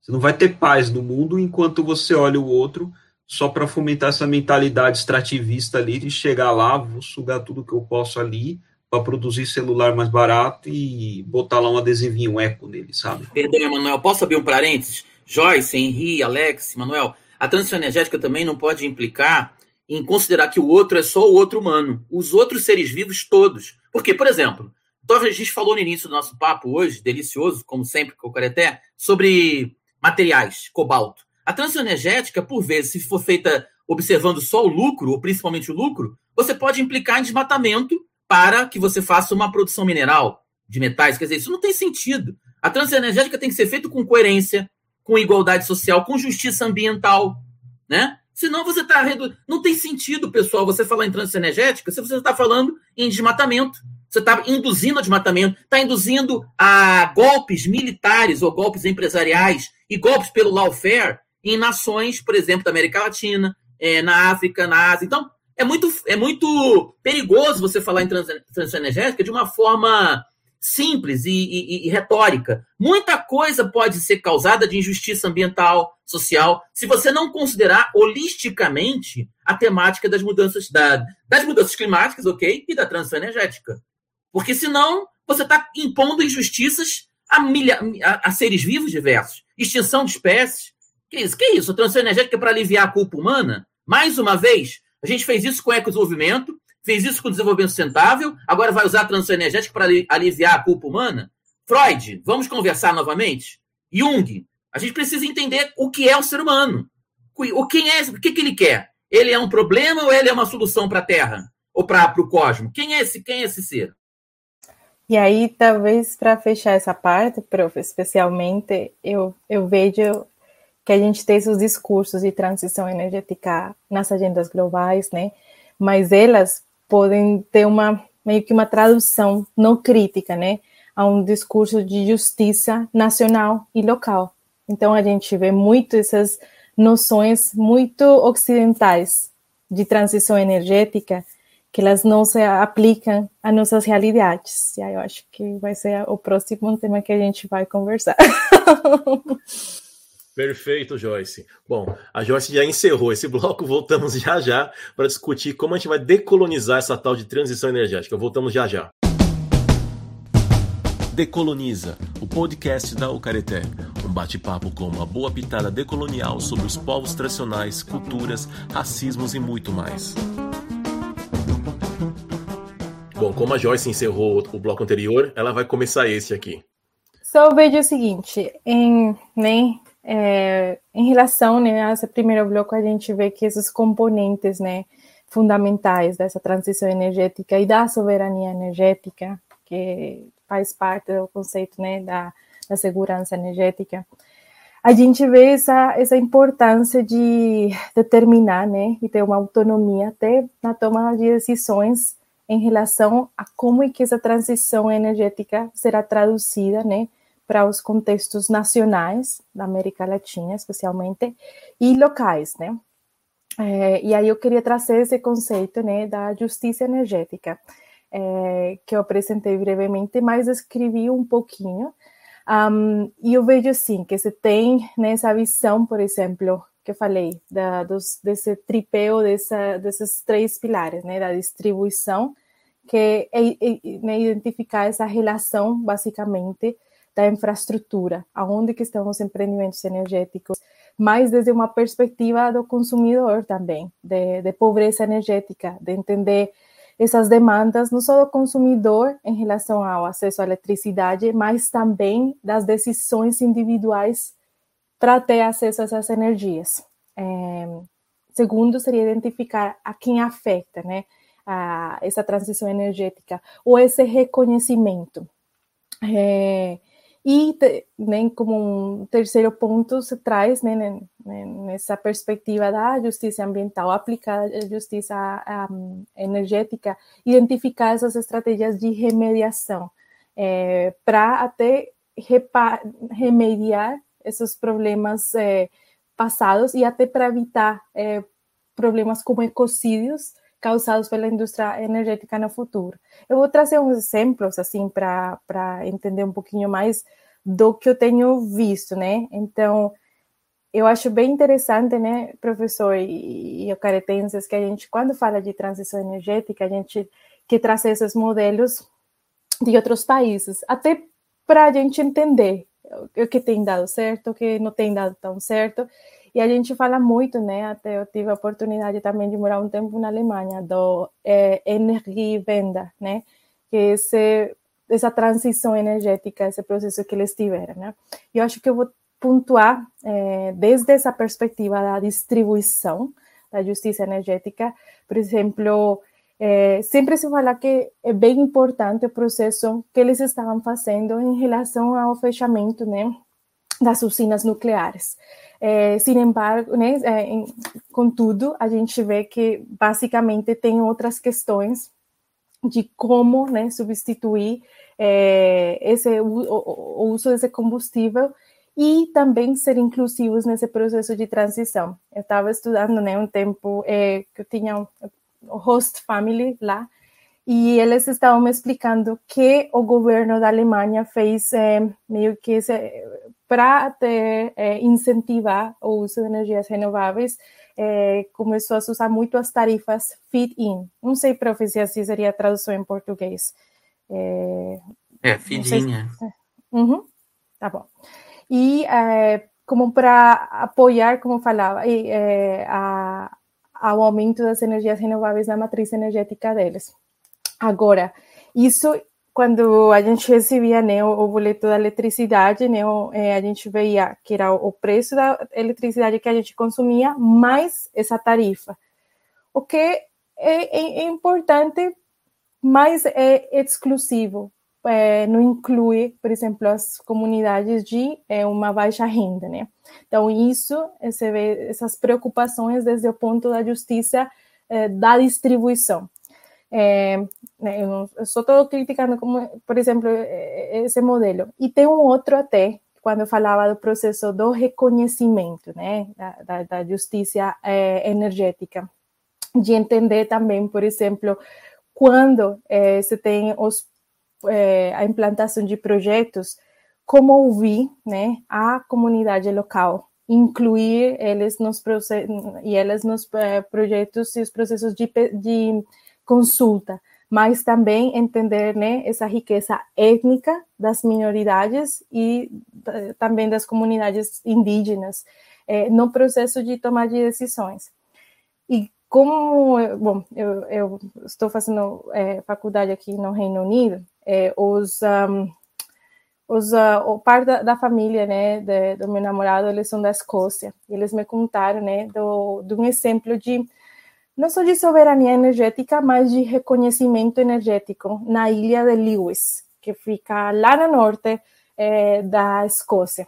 E: Você não vai ter paz no mundo enquanto você olha o outro só para fomentar essa mentalidade extrativista ali de chegar lá, vou sugar tudo que eu posso ali para produzir celular mais barato e botar lá um adesivinho, eco nele, sabe?
D: Perdão, Emanuel, posso abrir um parênteses? Joyce, Henri, Alex, Manuel, a transição energética também não pode implicar em considerar que o outro é só o outro humano, os outros seres vivos todos. Porque, por exemplo, então a gente falou no início do nosso papo hoje, delicioso, como sempre, com o Careté, sobre materiais, cobalto. A transição energética, por vezes, se for feita observando só o lucro, ou principalmente o lucro, você pode implicar em desmatamento para que você faça uma produção mineral de metais. Quer dizer, isso não tem sentido. A transição energética tem que ser feita com coerência, com igualdade social, com justiça ambiental, né? Senão você está redu... Não tem sentido, pessoal, você falar em transição energética se você está falando em desmatamento. Você está induzindo a desmatamento, está induzindo a golpes militares ou golpes empresariais e golpes pelo lawfare em nações, por exemplo, da América Latina, é, na África, na Ásia. Então, é muito, é muito perigoso você falar em transição energética de uma forma simples e, e, e, retórica. Muita coisa pode ser causada de injustiça ambiental, social, se você não considerar holisticamente a temática das mudanças, da, das mudanças climáticas, ok, e da transição energética. Porque senão você está impondo injustiças a, milha, a, a, seres vivos diversos, extinção de espécies. Que isso? Que isso? A transição energética é para aliviar a culpa humana? Mais uma vez, a gente fez isso com o ecodesenvolvimento, fez isso com o desenvolvimento sustentável, agora vai usar a transição energética para aliviar a culpa humana? Freud, vamos conversar novamente? Jung, a gente precisa entender o que é o ser humano. O quem é, o que, que ele quer? Ele é um problema ou ele é uma solução para a Terra? Ou para o cosmos? Quem é esse, quem é esse ser?
C: E aí, talvez para fechar essa parte, prof, especialmente, eu, eu vejo que a gente tem esses discursos de transição energética nas agendas globais, né? Mas elas podem ter uma meio que uma tradução não crítica, né, a um discurso de justiça nacional e local. Então a gente vê muito essas noções muito ocidentais de transição energética que elas não se aplicam a nossas realidades. E aí eu acho que vai ser o próximo tema que a gente vai conversar.
A: Perfeito, Joyce. Bom, a Joyce já encerrou esse bloco, voltamos já já para discutir como a gente vai decolonizar essa tal de transição energética. Voltamos já já. Decoloniza, o podcast da Ucareté. Um bate-papo com uma boa pitada decolonial sobre os povos tradicionais, culturas, racismos e muito mais. Bom, como a Joyce encerrou o bloco anterior, ela vai começar esse aqui.
C: Só vejo o seguinte, em, né, é, em relação né, a esse primeiro bloco, a gente vê que esses componentes né, fundamentais dessa transição energética e da soberania energética, que faz parte do conceito né, da, da segurança energética, a gente vê essa, essa importância de determinar né, e ter uma autonomia até na tomada de decisões em relação a como é que essa transição energética será traduzida, né, para os contextos nacionais da América Latina, especialmente, e locais, né? É, e aí eu queria trazer esse conceito, né, da justiça energética, é, que eu apresentei brevemente, mas escrevi um pouquinho. Um, e eu vejo assim que você tem nessa né, visão, por exemplo, que eu falei, da, dos, desse tripé dessa, desses três pilares, né, da distribuição, que é, é, né, identificar essa relação, basicamente, da infraestrutura, aonde que estão os empreendimentos energéticos, mas desde uma perspectiva do consumidor também, de, de pobreza energética, de entender essas demandas não só do consumidor em relação ao acesso à eletricidade, mas também das decisões individuais para ter acesso a essas energias. É, segundo, seria identificar a quem afeta né, a, essa transição energética, ou esse reconhecimento. É, e né, como um terceiro ponto se traz né, nessa perspectiva da justiça ambiental aplicada à justiça um, energética, identificar essas estratégias de remediação é, para até remediar esses problemas é, passados e até para evitar é, problemas como ecocídios causados pela indústria energética no futuro. Eu vou trazer uns exemplos assim para entender um pouquinho mais do que eu tenho visto, né? Então, eu acho bem interessante, né, professor e, e caretenses, que a gente, quando fala de transição energética, a gente que traz esses modelos de outros países, até para a gente entender o que tem dado certo, o que não tem dado tão certo. E a gente fala muito, né? Até eu tive a oportunidade também de morar um tempo na Alemanha, do é, Energiewende, né? Que é esse, essa transição energética, esse processo que eles tiveram, né? Eu acho que eu vou pontuar é, desde essa perspectiva da distribuição da justiça energética, por exemplo, é, sempre se fala que é bem importante o processo que eles estavam fazendo em relação ao fechamento né, das usinas nucleares. É, sem embargo, né, é, em, contudo, a gente vê que basicamente tem outras questões de como né, substituir é, esse, o, o, uso desse combustível e também ser inclusivos nesse processo de transição. Eu estava estudando né, um tempo é, que eu tinha host family lá, e eles estavam me explicando que o governo da Alemanha fez é, meio que para é, incentivar o uso de energias renováveis, é, começou a usar muito as tarifas feed-in. Não sei, prof, se assim seria a tradução em português.
D: É, é feed-in, é.
C: Uhum, tá bom. E como para apoiar, como falava, a, ao aumento das energias renováveis na matriz energética deles. Agora, isso quando a gente recebia né, o, o boleto da eletricidade, né, o, é, a gente veia que era o, o preço da eletricidade que a gente consumia mais essa tarifa. O que é, é, é importante, mas é exclusivo é, não inclui, por exemplo, as comunidades de é, uma baixa renda, né? Então, isso, você vê essas preocupações desde o ponto da justiça é, da distribuição. É, eu, eu só estou criticando, como, por exemplo, esse modelo. E tem um outro até, quando eu falava do processo do reconhecimento, né, da, da, justiça é, energética, de entender também, por exemplo, quando é, você tem os é, a implantação de projetos, como ouvir né, a comunidade local, incluir eles nos e elas nos é, projetos e os processos de, de consulta, mas também entender né, essa riqueza étnica das minoridades e também das comunidades indígenas é, no processo de tomar de decisões. E como, bom, eu, eu estou fazendo é, faculdade aqui no Reino Unido, é, os, um, os uh, o par da, da família, né, de, do meu namorado, eles são da Escócia. Eles me contaram, né, do, de um exemplo de não só de soberania energética, mas de reconhecimento energético na ilha de Lewis, que fica lá no norte é, da Escócia.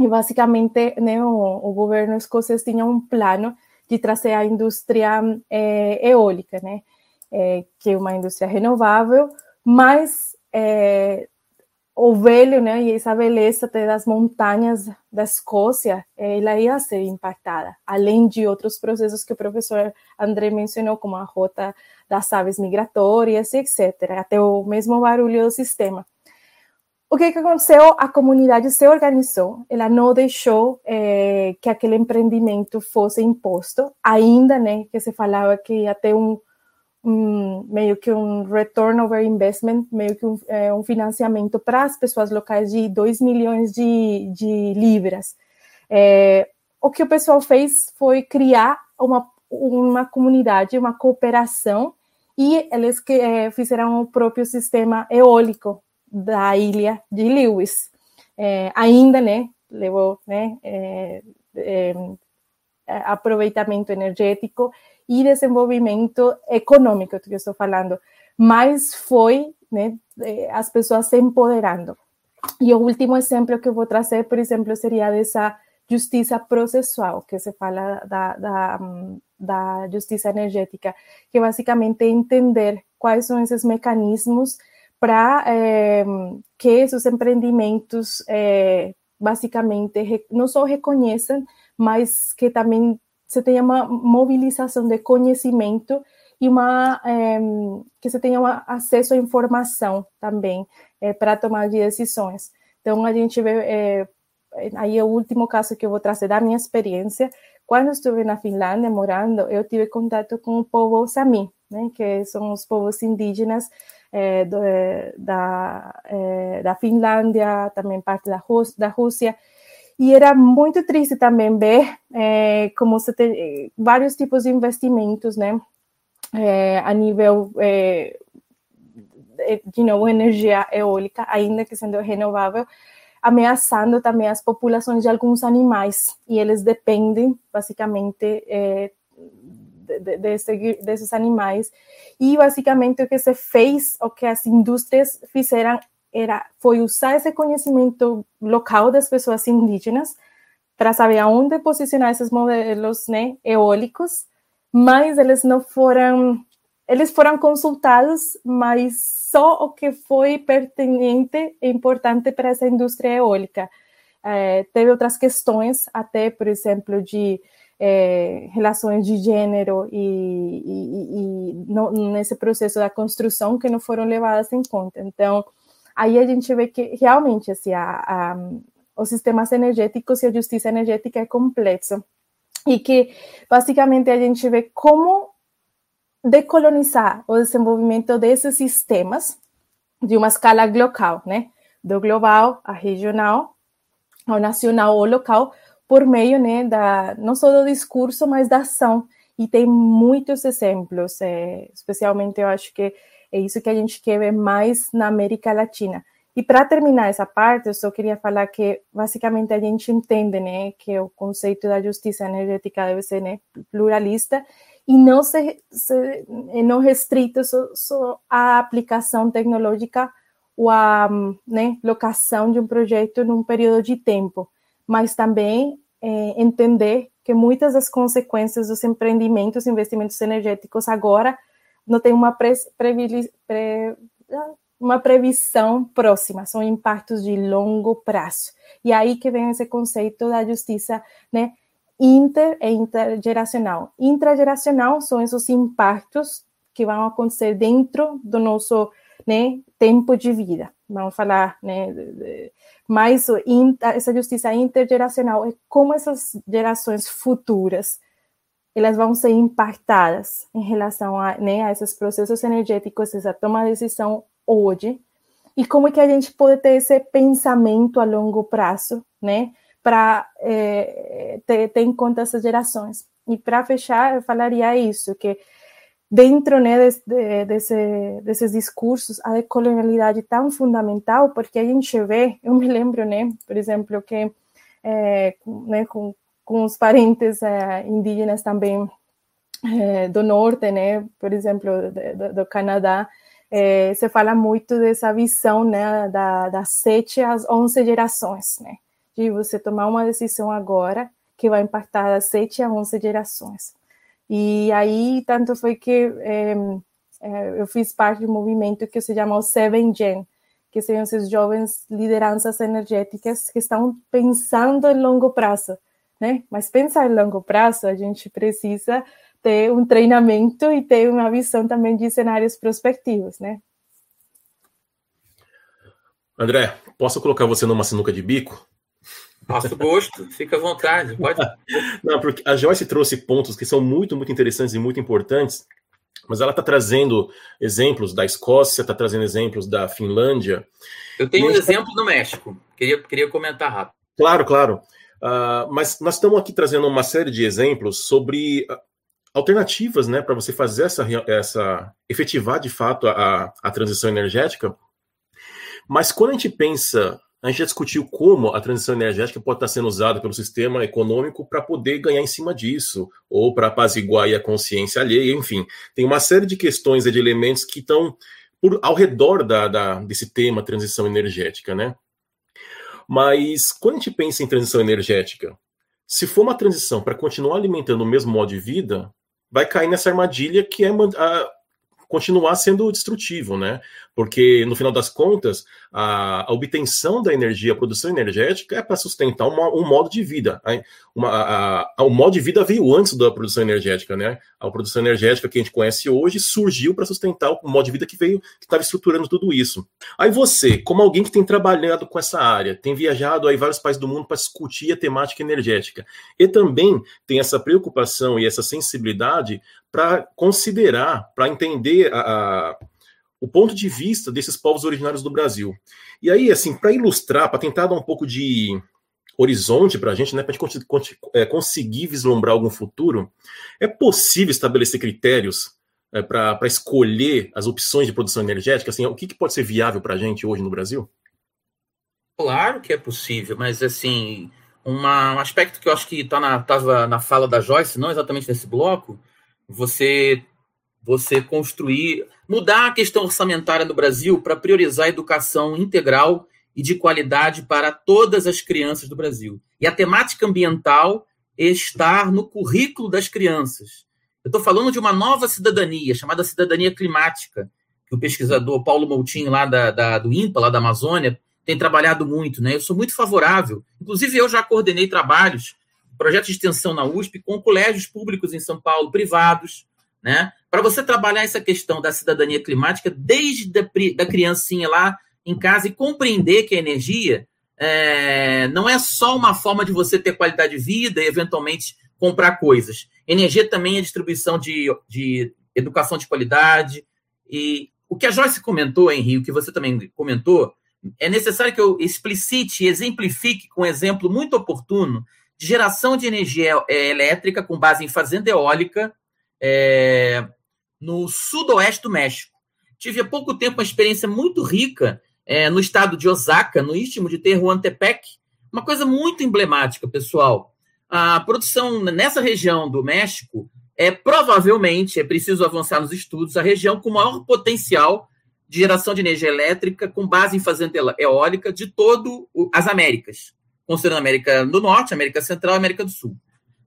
C: E basicamente, né, o, o governo escocês tinha um plano de trazer a indústria é, eólica, né, é, que é uma indústria renovável, mas é, o velho, né, e essa beleza das montanhas da Escócia, ela ia ser impactada, além de outros processos que o professor André mencionou, como a rota das aves migratórias, etc., até o mesmo barulho do sistema. O que, que aconteceu? A comunidade se organizou, ela não deixou é, que aquele empreendimento fosse imposto, ainda né, que se falava que ia ter um, um, meio que um return over investment, meio que um, é, um financiamento para as pessoas locais de 2 milhões de, de libras. É, o que o pessoal fez foi criar uma, uma comunidade, uma cooperação, e eles que, é, fizeram o próprio sistema eólico da ilha de Lewis. É, ainda, né, levou, né, é, é, aproveitamento energético e desenvolvimento econômico que eu estou falando, mas foi né, eh, as pessoas se empoderando. E o último exemplo que eu vou trazer, por exemplo, seria dessa justiça processual, que se fala da, da, da justiça energética, que basicamente é entender quais são esses mecanismos para é, que esses empreendimentos é, basicamente não só reconheçam, mas que também se tenha uma mobilização de conhecimento e uma é, que você tenha um acesso à informação também é, para tomar decisões. Então a gente vê é, aí é o último caso que eu vou trazer da minha experiência. Quando estive na Finlândia morando, eu tive contato com o povo Sami, né, que são os povos indígenas é, do, da, é, da Finlândia, também parte da Rússia. E era muito triste também ver é, como você tem vários tipos de investimentos, né? é, a nível é, de novo energia eólica, ainda que sendo renovável, ameaçando também as populações de alguns animais e eles dependem basicamente é, de, de, desses animais e basicamente o que se fez, o que as indústrias fizeram era foi usar esse conhecimento local das pessoas indígenas para saber aonde posicionar esses modelos né, eólicos mas eles não foram, eles foram consultados, mas só o que foi pertinente e importante para essa indústria eólica. É, teve outras questões, até, por exemplo, de é, relações de gênero e, e, e no, nesse processo da construção que não foram levadas em conta. Então, aí a gente vê que realmente assim, a, a, os sistemas energéticos e a justiça energética é complexo e que basicamente a gente vê como decolonizar o desenvolvimento desses sistemas de uma escala global, né? Do global a regional, ao nacional ou local, por meio, né, da não só do discurso, mas da ação. E tem muitos exemplos, é, especialmente eu acho que é isso que a gente quer ver mais na América Latina. E para terminar essa parte, eu só queria falar que basicamente a gente entende, né, que o conceito da justiça energética deve ser né, pluralista e não se, se não restrito só, só à aplicação tecnológica ou à né, locação de um projeto num período de tempo, mas também é, entender que muitas das consequências dos empreendimentos, investimentos energéticos agora não tem uma pre, pre, uma previsão próxima, são impactos de longo prazo. E aí que vem esse conceito da justiça né, inter e intergeracional. Intrageracional são esses impactos que vão acontecer dentro do nosso né, tempo de vida. Vamos falar, né, mais essa justiça intergeracional é como essas gerações futuras elas vão ser impactadas em relação a, né, a esses processos energéticos, essa toma de decisão hoje e como é que a gente pode ter esse pensamento a longo prazo, né, para é, ter, ter, em conta essas gerações. E para fechar, eu falaria isso, que dentro né, desse, desse, desses discursos, a decolonialidade é tão fundamental, porque a gente vê, eu me lembro, né, por exemplo, que é, né, com, os parentes é, indígenas também é, do norte, né, por exemplo, do, do Canadá, é, você fala muito dessa visão né, da, das sete às onze gerações, né? De você tomar uma decisão agora que vai impactar das sete a onze gerações. E aí, tanto foi que eu fiz parte de um movimento que se chama o Seven Gen, que são esses jovens lideranças energéticas que estão pensando em longo prazo, né? Mas pensar em longo prazo, a gente precisa ter um treinamento e ter uma visão também de cenários prospectivos, né?
A: André, posso colocar você numa sinuca de bico?
D: Faço gosto, fica à vontade, pode.
A: Não, porque a Joyce trouxe pontos que são muito, muito interessantes e muito importantes, mas ela está trazendo exemplos da Escócia, está trazendo exemplos da Finlândia.
D: Eu tenho um exemplo do México, queria, queria comentar rápido.
A: Claro, claro. Uh, mas nós estamos aqui trazendo uma série de exemplos sobre alternativas né, para você fazer essa, essa efetivar de fato a, a transição energética. Mas quando a gente pensa, a gente já discutiu como a transição energética pode estar sendo usada pelo sistema econômico para poder ganhar em cima disso, ou para apaziguar a consciência alheia, enfim. Tem uma série de questões e de elementos que estão por, ao redor da, da, desse tema transição energética, né? Mas quando a gente pensa em transição energética, se for uma transição para continuar alimentando o mesmo modo de vida, vai cair nessa armadilha que é a, continuar sendo destrutivo, né? Porque, no final das contas, a, a obtenção da energia, a produção energética é para sustentar uma, um modo de vida. Uma, a, a, o modo de vida veio antes da produção energética, né? A produção energética que a gente conhece hoje surgiu para sustentar o modo de vida que veio, que estava estruturando tudo isso. Aí você, como alguém que tem trabalhado com essa área, tem viajado aí vários países do mundo para discutir a temática energética, e também tem essa preocupação e essa sensibilidade para considerar, para entender a, a, o ponto de vista desses povos originários do Brasil. E aí, assim, para ilustrar, para tentar dar um pouco de horizonte para a gente, né, para a gente é, conseguir vislumbrar algum futuro, é possível estabelecer critérios é, para escolher as opções de produção energética? Assim, o que, que pode ser viável para a gente hoje no Brasil?
D: Claro que é possível, mas assim, uma, um aspecto que eu acho que está na, tava na fala da Joyce, não exatamente nesse bloco, você você construir, mudar a questão orçamentária no Brasil para priorizar a educação integral e de qualidade para todas as crianças do Brasil. E a temática ambiental estar no currículo das crianças. Eu estou falando de uma nova cidadania, chamada cidadania climática, que o pesquisador Paulo Moutinho, lá da, da, do INPA, lá da Amazônia, tem trabalhado muito. Né? Eu sou muito favorável. Inclusive, eu já coordenei trabalhos projeto de extensão na USP com colégios públicos em São Paulo, privados, né? Para você trabalhar essa questão da cidadania climática desde a da criancinha lá em casa e compreender que a energia é, não é só uma forma de você ter qualidade de vida e eventualmente comprar coisas. Energia também é distribuição de, de educação de qualidade. E o que a Joyce comentou, Henrique, o que você também comentou, é necessário que eu explicite e exemplifique com um exemplo muito oportuno de geração de energia é, elétrica com base em fazenda eólica é, no sudoeste do México. Tive há pouco tempo uma experiência muito rica é, no estado de Osaka, no istmo de Tehuantepec, uma coisa muito emblemática, pessoal. A produção nessa região do México é provavelmente, é preciso avançar nos estudos, a região com maior potencial de geração de energia elétrica com base em fazenda eólica de todo as Américas considerando a América do Norte, América Central e América do Sul.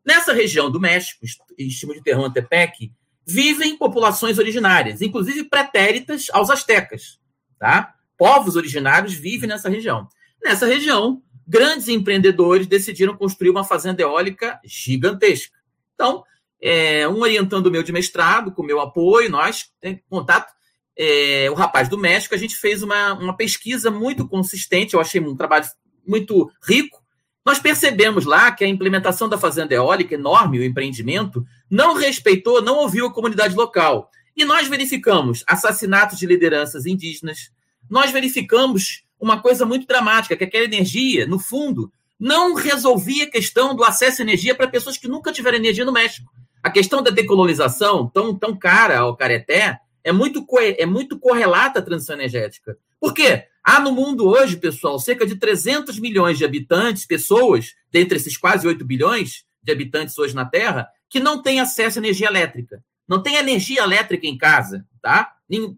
D: Nessa região do México, estimo de Terrantepec, vivem populações originárias, inclusive pretéritas aos astecas. Tá? Povos originários vivem nessa região. Nessa região, grandes empreendedores decidiram construir uma fazenda eólica gigantesca. Então, é, um orientando o meu de mestrado, com meu apoio, nós temos contato. É, o rapaz do México, a gente fez uma, uma pesquisa muito consistente, eu achei um trabalho muito rico, nós percebemos lá que a implementação da fazenda eólica, enorme o empreendimento, não respeitou, não ouviu a comunidade local. E nós verificamos assassinatos de lideranças indígenas, nós verificamos uma coisa muito dramática, que aquela energia, no fundo, não resolvia a questão do acesso à energia para pessoas que nunca tiveram energia no México. A questão da decolonização, tão, tão cara ao Careté, é muito, é muito correlata à transição energética. Por quê? Há no mundo hoje, pessoal, cerca de 300 milhões de habitantes, pessoas, dentre esses quase 8 bilhões de habitantes hoje na Terra, que não têm acesso à energia elétrica. Não tem energia elétrica em casa, tá?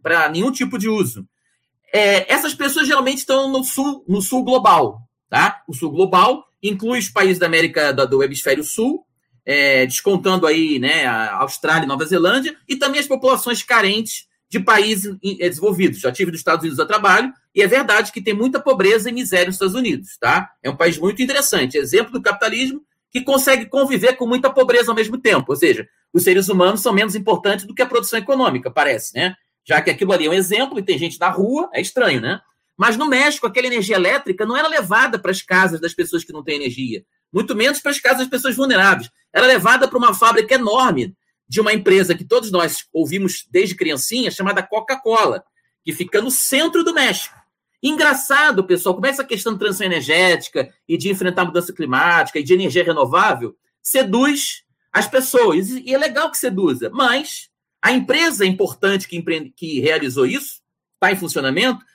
D: Para nenhum tipo de uso. É, essas pessoas geralmente estão no sul, no sul global, tá? O sul global inclui os países da América do Hemisfério Sul, é, descontando aí, né, a Austrália e Nova Zelândia, e também as populações carentes de países é, desenvolvidos. Já tive nos Estados Unidos a trabalho, e é verdade que tem muita pobreza e miséria nos Estados Unidos, tá? É um país muito interessante, exemplo do capitalismo que consegue conviver com muita pobreza ao mesmo tempo. Ou seja, os seres humanos são menos importantes do que a produção econômica, parece, né? Já que aquilo ali é um exemplo e tem gente na rua, é estranho, né? Mas no México, aquela energia elétrica não era levada para as casas das pessoas que não têm energia, muito menos para as casas das pessoas vulneráveis. Era levada para uma fábrica enorme de uma empresa que todos nós ouvimos desde criancinha, chamada Coca-Cola, que fica no centro do México. Engraçado, pessoal, como essa questão de transição energética e de enfrentar a mudança climática e de energia renovável seduz as pessoas. E é legal que seduza, mas a empresa importante que, empreende, que realizou isso, está em funcionamento,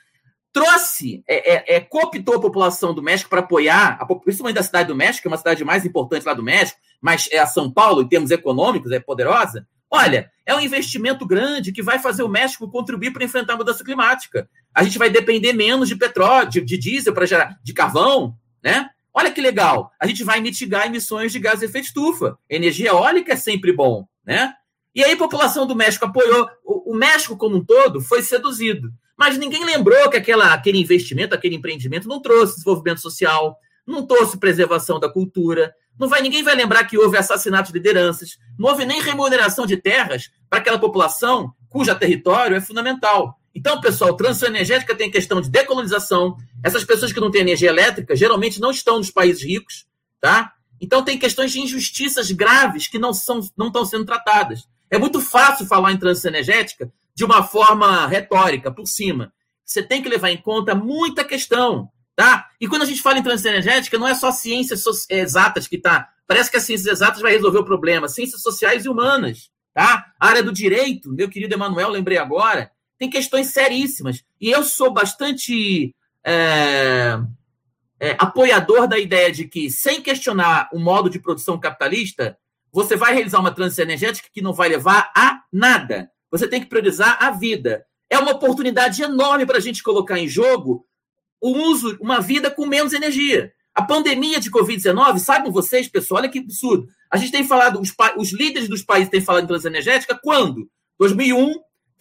D: trouxe, é, é, é, cooptou a população do México para apoiar, a, principalmente da cidade do México, que é uma cidade mais importante lá do México, mas é a São Paulo, em termos econômicos, é poderosa. Olha, é um investimento grande que vai fazer o México contribuir para enfrentar a mudança climática. A gente vai depender menos de petróleo, de, de diesel para gerar, de carvão, né? Olha que legal. A gente vai mitigar emissões de gás de efeito estufa. Energia eólica é sempre bom, né? E aí a população do México apoiou. O, o México como um todo foi seduzido. Mas ninguém lembrou que aquela, aquele investimento, aquele empreendimento não trouxe desenvolvimento social, não trouxe preservação da cultura, não vai, ninguém vai lembrar que houve assassinato de lideranças, não houve nem remuneração de terras para aquela população cujo território é fundamental. Então, pessoal, transição energética tem questão de decolonização. Essas pessoas que não têm energia elétrica geralmente não estão nos países ricos, tá? Então tem questões de injustiças graves que não, são, não estão sendo tratadas. É muito fácil falar em transição energética de uma forma retórica, por cima. Você tem que levar em conta muita questão. Tá? E quando a gente fala em transição energética, não é só ciências exatas que tá. Parece que as ciências exatas vai resolver o problema. Ciências sociais e humanas. Tá? A área do direito, meu querido Emanuel, lembrei agora, tem questões seríssimas. E eu sou bastante é, é, apoiador da ideia de que, sem questionar o modo de produção capitalista, você vai realizar uma transição energética que não vai levar a nada. Você tem que priorizar a vida. É uma oportunidade enorme para a gente colocar em jogo o uso, uma vida com menos energia. A pandemia de Covid-19, sabem vocês, pessoal, olha que absurdo. A gente tem falado, os, os líderes dos países têm falado em transição energética quando? 2001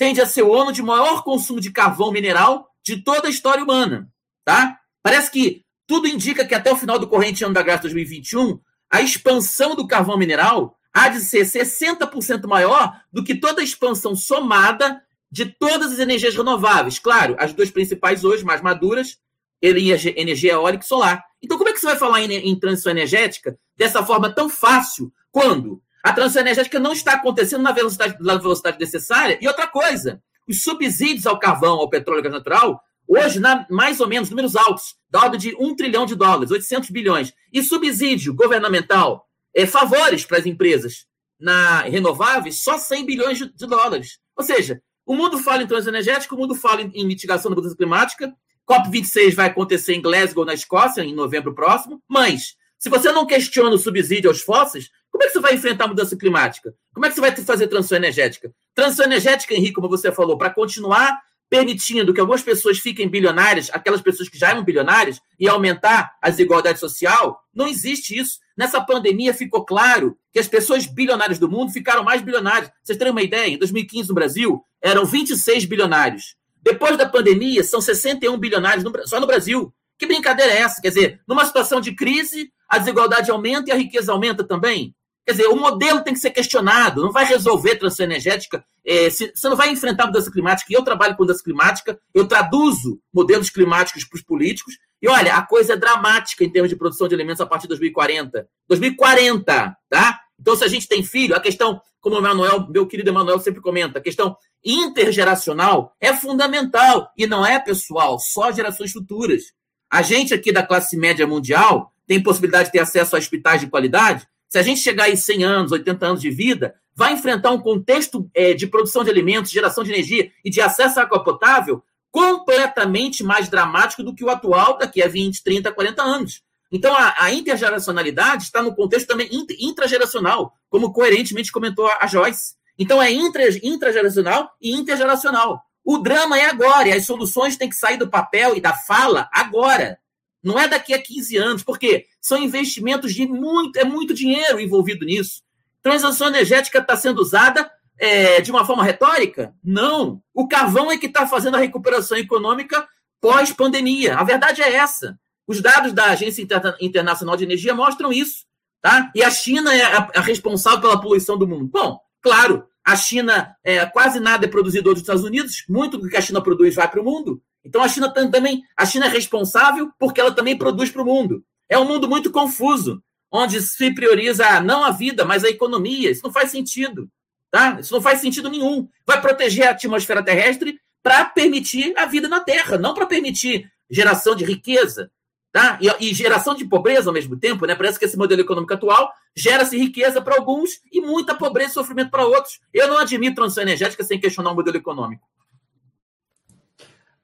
D: tende a ser o ano de maior consumo de carvão mineral de toda a história humana. Tá? Parece que tudo indica que até o final do corrente ano da graça 2021, a expansão do carvão mineral há de ser 60% maior do que toda a expansão somada de todas as energias renováveis. Claro, as duas principais hoje, mais maduras, energia eólica e solar. Então, como é que você vai falar em, em transição energética dessa forma tão fácil quando a transição energética não está acontecendo na velocidade, na velocidade necessária? E outra coisa, os subsídios ao carvão, ao petróleo e gás natural, hoje, na, mais ou menos, números altos, da ordem de 1 trilhão de dólares, 800 bilhões. E subsídio governamental, é, favores para as empresas na renováveis, só 100 bilhões de, de, dólares. Ou seja, o mundo fala em transição energética, o mundo fala em, em mitigação da mudança climática, COP26 vai acontecer em Glasgow, na Escócia, em novembro próximo. Mas, se você não questiona o subsídio aos fósseis, como é que você vai enfrentar a mudança climática? Como é que você vai fazer transição energética? Transição energética, Henrique, como você falou, para continuar permitindo que algumas pessoas fiquem bilionárias, aquelas pessoas que já eram bilionárias, e aumentar a desigualdade social, não existe isso. Nessa pandemia ficou claro que as pessoas bilionárias do mundo ficaram mais bilionárias. Vocês terem uma ideia, em 2015 no Brasil, eram 26 bilionários. Depois da pandemia, são 61 bilionários só no Brasil. Que brincadeira é essa? Quer dizer, numa situação de crise, a desigualdade aumenta e a riqueza aumenta também. Quer dizer, o modelo tem que ser questionado, não vai resolver transição energética, é, se, você não vai enfrentar a mudança climática, eu trabalho com mudança climática, eu traduzo modelos climáticos para os políticos, e olha, a coisa é dramática em termos de produção de alimentos a partir de 2040. 2040, tá? Então, se a gente tem filho, a questão, como o Emanuel, meu querido Emanuel sempre comenta, a questão intergeracional é fundamental. E não é, pessoal, só gerações futuras. A gente aqui da classe média mundial tem possibilidade de ter acesso a hospitais de qualidade. Se a gente chegar aí 100 anos, 80 anos de vida, vai enfrentar um contexto é, de produção de alimentos, geração de energia e de acesso à água potável completamente mais dramático do que o atual daqui a 20, 30, 40 anos. Então, a, a intergeracionalidade está no contexto também intrageracional, como coerentemente comentou a, a Joyce. Então é intra, intrageracional e intergeracional. O drama é agora, e as soluções têm que sair do papel e da fala agora. Não é daqui a 15 anos, porque são investimentos de muito, é muito dinheiro envolvido nisso. Transação energética está sendo usada é, de uma forma retórica? Não. O carvão é que está fazendo a recuperação econômica pós-pandemia. A verdade é essa. Os dados da Agência Internacional de Energia mostram isso. Tá? E a China é a, a responsável pela poluição do mundo. Bom, Claro, a China, é, quase nada é produzido dos Estados Unidos, muito do que a China produz vai para o mundo. Então a China também, a China é responsável porque ela também produz para o mundo. É um mundo muito confuso, onde se prioriza não a vida, mas a economia. Isso não faz sentido, tá? Isso não faz sentido nenhum. Vai proteger a atmosfera terrestre para permitir a vida na Terra, não para permitir geração de riqueza, Tá? E, e, geração de pobreza ao mesmo tempo, né? Parece que esse modelo econômico atual gera-se riqueza para alguns e muita pobreza e sofrimento para outros. Eu não admito transição energética sem questionar o modelo econômico.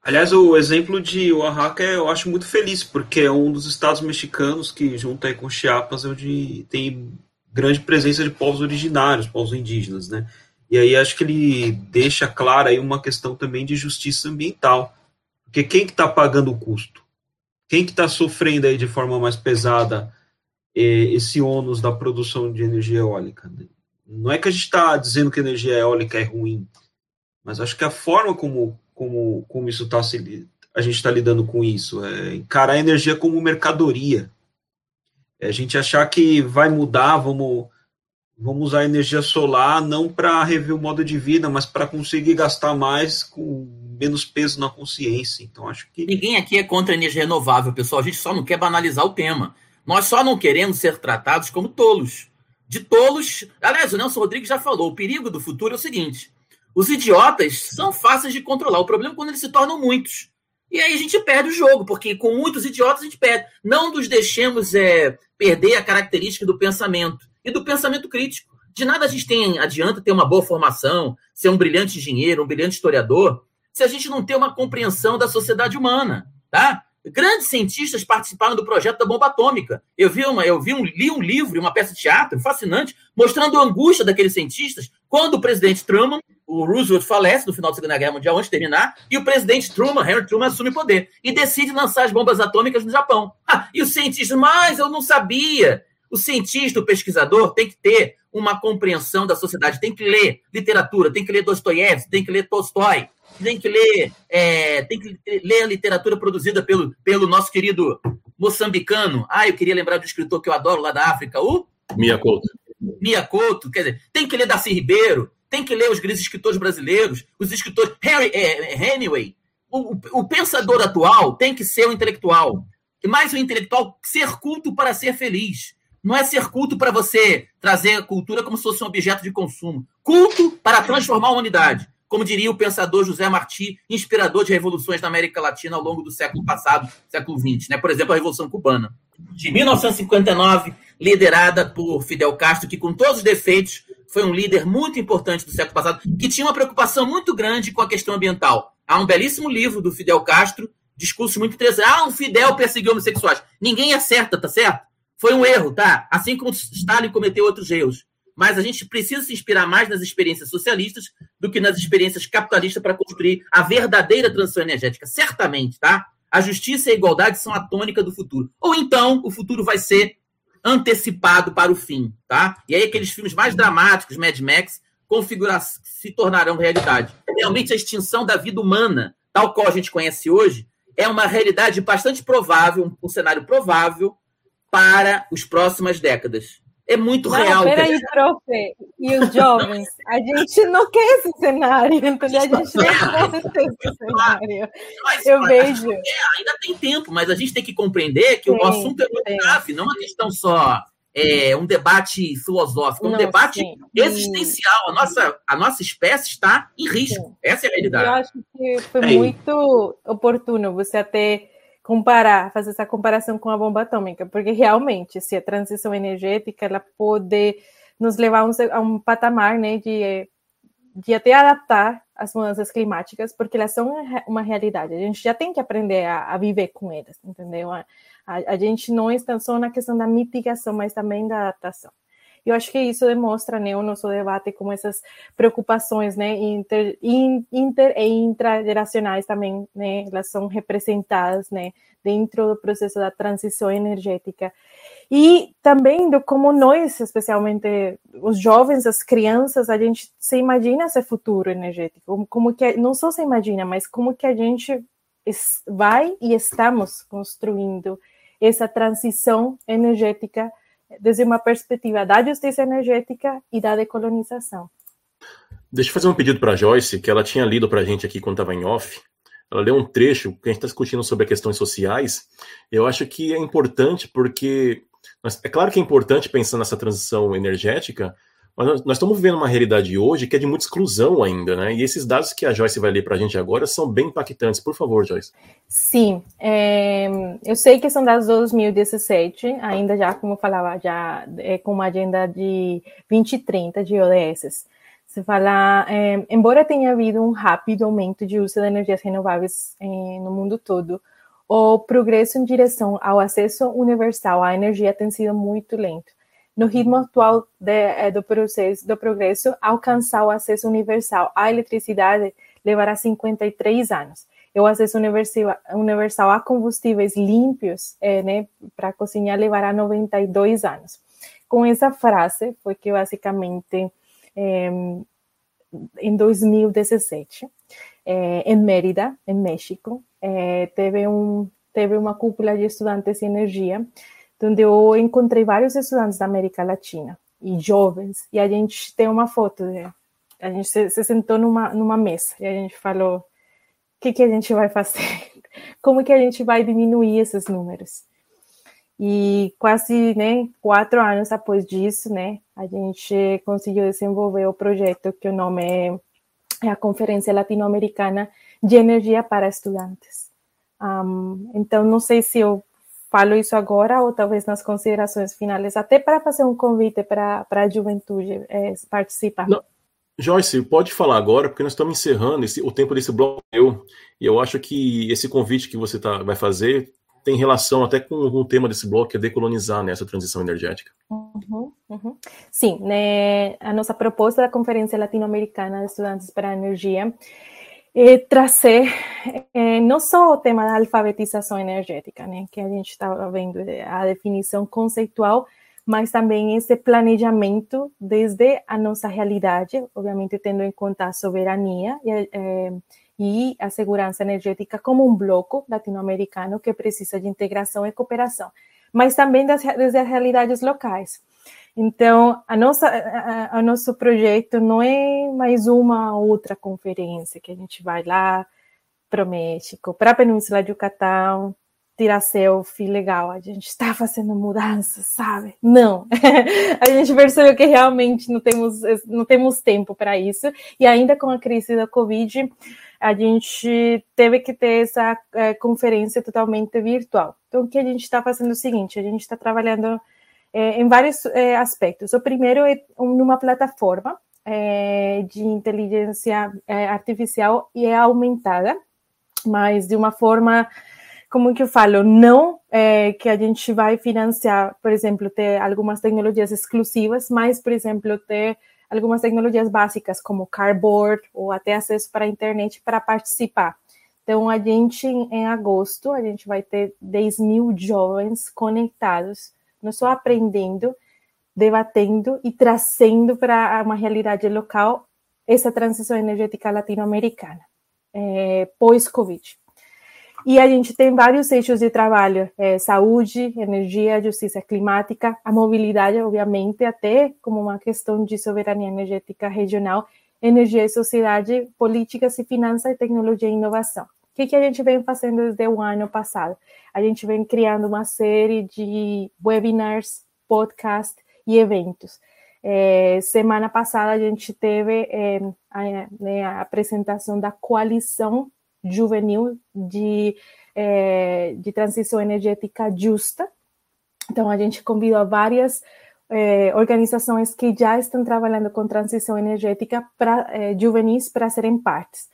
E: Aliás, o exemplo de Oaxaca eu acho muito feliz, porque é um dos estados mexicanos que, junto aí com Chiapas, é onde tem grande presença de povos originários, povos indígenas, né? E aí acho que ele deixa clara aí uma questão também de justiça ambiental. Porque quem que está pagando o custo? Quem que está sofrendo aí de forma mais pesada eh, esse ônus da produção de energia eólica? Né? Não é que a gente está dizendo que energia eólica é ruim, Mas acho que a forma como, como, como isso está a gente está lidando com isso, é encarar a energia como mercadoria. É a gente achar que vai mudar, vamos, vamos usar energia solar não para rever o modo de vida, mas para conseguir gastar mais com menos peso na consciência. Então acho que
D: ninguém aqui é contra a energia renovável, pessoal. A gente só não quer banalizar o tema. Nós só não queremos ser tratados como tolos. De tolos. Aliás, o Nelson Rodrigues já falou: o perigo do futuro é o seguinte: os idiotas são fáceis de controlar. O problema é quando eles se tornam muitos. E aí a gente perde o jogo, porque com muitos idiotas a gente perde. Não nos deixemos é, perder a característica do pensamento e do pensamento crítico. De nada a gente tem, adianta ter uma boa formação, ser um brilhante engenheiro, um brilhante historiador, se a gente não tem uma compreensão da sociedade humana, tá? Grandes cientistas participaram do projeto da bomba atômica. Eu vi uma, eu vi um, li um livro, uma peça de teatro fascinante, mostrando a angústia daqueles cientistas quando o presidente Truman, o Roosevelt falece no final da Segunda Guerra Mundial, antes de terminar, e o presidente Truman, Harry Truman, assume o poder e decide lançar as bombas atômicas no Japão. Ah, e os cientistas, mas eu não sabia. O cientista, o pesquisador, tem que ter uma compreensão da sociedade, tem que ler literatura, tem que ler Dostoiévski, tem que ler Tolstói, tem que ler, é, tem que ler a literatura produzida pelo, pelo nosso querido moçambicano. Ah, eu queria lembrar do escritor que eu adoro lá da África, o
A: Mia Couto.
D: Mia Couto, quer dizer, tem que ler Darcy Ribeiro, tem que ler os grandes escritores brasileiros, os escritores Harry, é, Hemingway. O, o, o pensador atual tem que ser o intelectual. Mais o intelectual ser culto para ser feliz. Não é ser culto para você trazer a cultura como se fosse um objeto de consumo. Culto para transformar a humanidade como diria o pensador José Martí, inspirador de revoluções na América Latina ao longo do século passado, século XX, né? Por exemplo, a Revolução Cubana, de 1959, liderada por Fidel Castro, que com todos os defeitos foi um líder muito importante do século passado, que tinha uma preocupação muito grande com a questão ambiental. Há um belíssimo livro do Fidel Castro, discursos muito interessantes. Ah, o Fidel perseguiu homossexuais. Ninguém acerta, tá certo? Foi um erro, tá? Assim como Stalin cometeu outros erros mas a gente precisa se inspirar mais nas experiências socialistas do que nas experiências capitalistas para construir a verdadeira transição energética. Certamente, tá? A justiça e a igualdade são a tônica do futuro. Ou então, o futuro vai ser antecipado para o fim, tá? E aí aqueles filmes mais dramáticos, Mad Max, configura se tornarão realidade. Realmente a extinção da vida humana, tal qual a gente conhece hoje, é uma realidade bastante provável, um cenário provável para as próximas décadas é muito
C: não,
D: real.
C: Peraí, profe, e os jovens? A gente não quer esse cenário, entendeu? A gente não quer esse cenário. Mas, Eu mas, vejo. É,
D: ainda tem tempo, mas a gente tem que compreender que sim, o assunto é muito sim. grave, não é uma questão só. É, um debate filosófico, é um não, debate sim. existencial. A nossa, a nossa espécie está em risco. Essa é a realidade.
C: Eu acho que foi é muito oportuno você até comparar, fazer essa comparação com a bomba atômica, porque realmente, se a transição energética ela pode nos levar a um, patamar, né, de, de até adaptar as mudanças climáticas, porque elas são uma realidade. A gente já tem que aprender a, a viver com elas, entendeu? A, a, a gente não está só na questão da mitigação, mas também da adaptação. Eu acho que isso demonstra né, o nosso debate como essas preocupações né, inter, inter e intrageracionais também, né, elas são representadas né, dentro do processo da transição energética. E também do como nós, especialmente os jovens, as crianças, a gente se imagina esse futuro energético, como, que não só se imagina, mas como que a gente vai e estamos construindo essa transição energética desde uma perspectiva da justiça energética e da decolonização.
A: Deixa eu fazer um pedido para a Joyce, que ela tinha lido para a gente aqui quando estava em off. Ela leu um trecho que a gente está discutindo sobre questões sociais. Eu acho que é importante porque é claro que é importante pensar nessa transição energética, mas nós, nós, estamos vivendo uma realidade hoje que é de muita exclusão ainda, né? E esses dados que a Joyce vai ler para a gente agora são bem impactantes. Por favor, Joyce.
C: Sim, é, eu sei que são dados de 2017, ainda já, como eu falava, já é, com uma agenda de 2030 de ODS. Se fala, é, embora tenha havido um rápido aumento de uso de energias renováveis é, no mundo todo, o progresso em direção ao acesso universal à energia tem sido muito lento no ritmo atual de, é, do processo do progresso, alcançar o acesso universal à eletricidade levará 53 anos. E o acesso universal, a combustíveis limpos, é, né, para cozinhar, levará 92 anos. Com essa frase, foi que basicamente é, em 2017, é, em Mérida, em México, teve, um, teve uma cúpula de estudantes de energia, onde eu encontrei vários estudantes da América Latina e jovens, e a gente tem uma foto, né? a gente se, se, sentou numa, numa mesa e a gente falou, o que, que a gente vai fazer? Como que a gente vai diminuir esses números? E quase né, quatro anos depois disso, né, a gente conseguiu desenvolver o projeto que o nome é, é a Conferência Latino-Americana de Energia para Estudantes. Um, então, não sei se eu falo isso agora ou talvez nas considerações finais, até para fazer um convite para a juventude é, participar.
A: Não. Joyce, pode falar agora, porque nós estamos encerrando esse, o tempo desse bloco. Eu, e eu acho que esse convite que você tá, vai fazer tem relação até com o tema desse bloco, que é decolonizar né, essa transição energética.
C: Uhum, uhum. Sim, né, a nossa proposta da Conferência Latino-Americana de Estudantes para a Energia é trazer é, não só o tema da alfabetização energética, né, que a gente estava vendo, a definição conceitual, mas também esse planejamento desde a nossa realidade, obviamente tendo em conta a soberania e, e a segurança energética como um bloco latino-americano que precisa de integração e cooperação, mas também das, das realidades locais. Então, a nossa, a, a, nosso projeto não é mais uma outra conferência que a gente vai lá para o México, para a Península de Yucatán, tirar selfie legal, a gente está fazendo mudança, sabe? Não. a gente percebeu que realmente não temos, não temos tempo para isso. E ainda com a crise da Covid, a gente teve que ter essa é, conferência totalmente virtual. Então, o que a gente está fazendo é o seguinte: a gente está trabalhando é, em vários é, aspectos. O primeiro é numa plataforma é, de inteligência é, artificial e é aumentada, mas de uma forma como que eu falo, não é, que a gente vai financiar, por exemplo, ter algumas tecnologias exclusivas, mas, por exemplo, ter algumas tecnologias básicas como cardboard ou até acesso para a internet para participar. Então, a gente, em agosto, a gente vai ter 10 mil jovens conectados, não só aprendendo, debatendo e trazendo para uma realidade local essa transição energética latino-americana, é, pós-Covid. E a gente tem vários eixos de trabalho: é, saúde, energia, justiça climática, a mobilidade, obviamente, até como uma questão de soberania energética regional, energia e sociedade, políticas e finanças, tecnologia e inovação. Que, que a gente vem fazendo desde o ano passado? A gente vem criando uma série de webinars, podcasts e eventos. É, semana passada a gente teve é, a, né, a apresentação da coalição juvenil de, é, de transição energética justa. Então, a gente convidou várias é, organizações que já estão trabalhando com transição energética para é, juvenis para serem partes.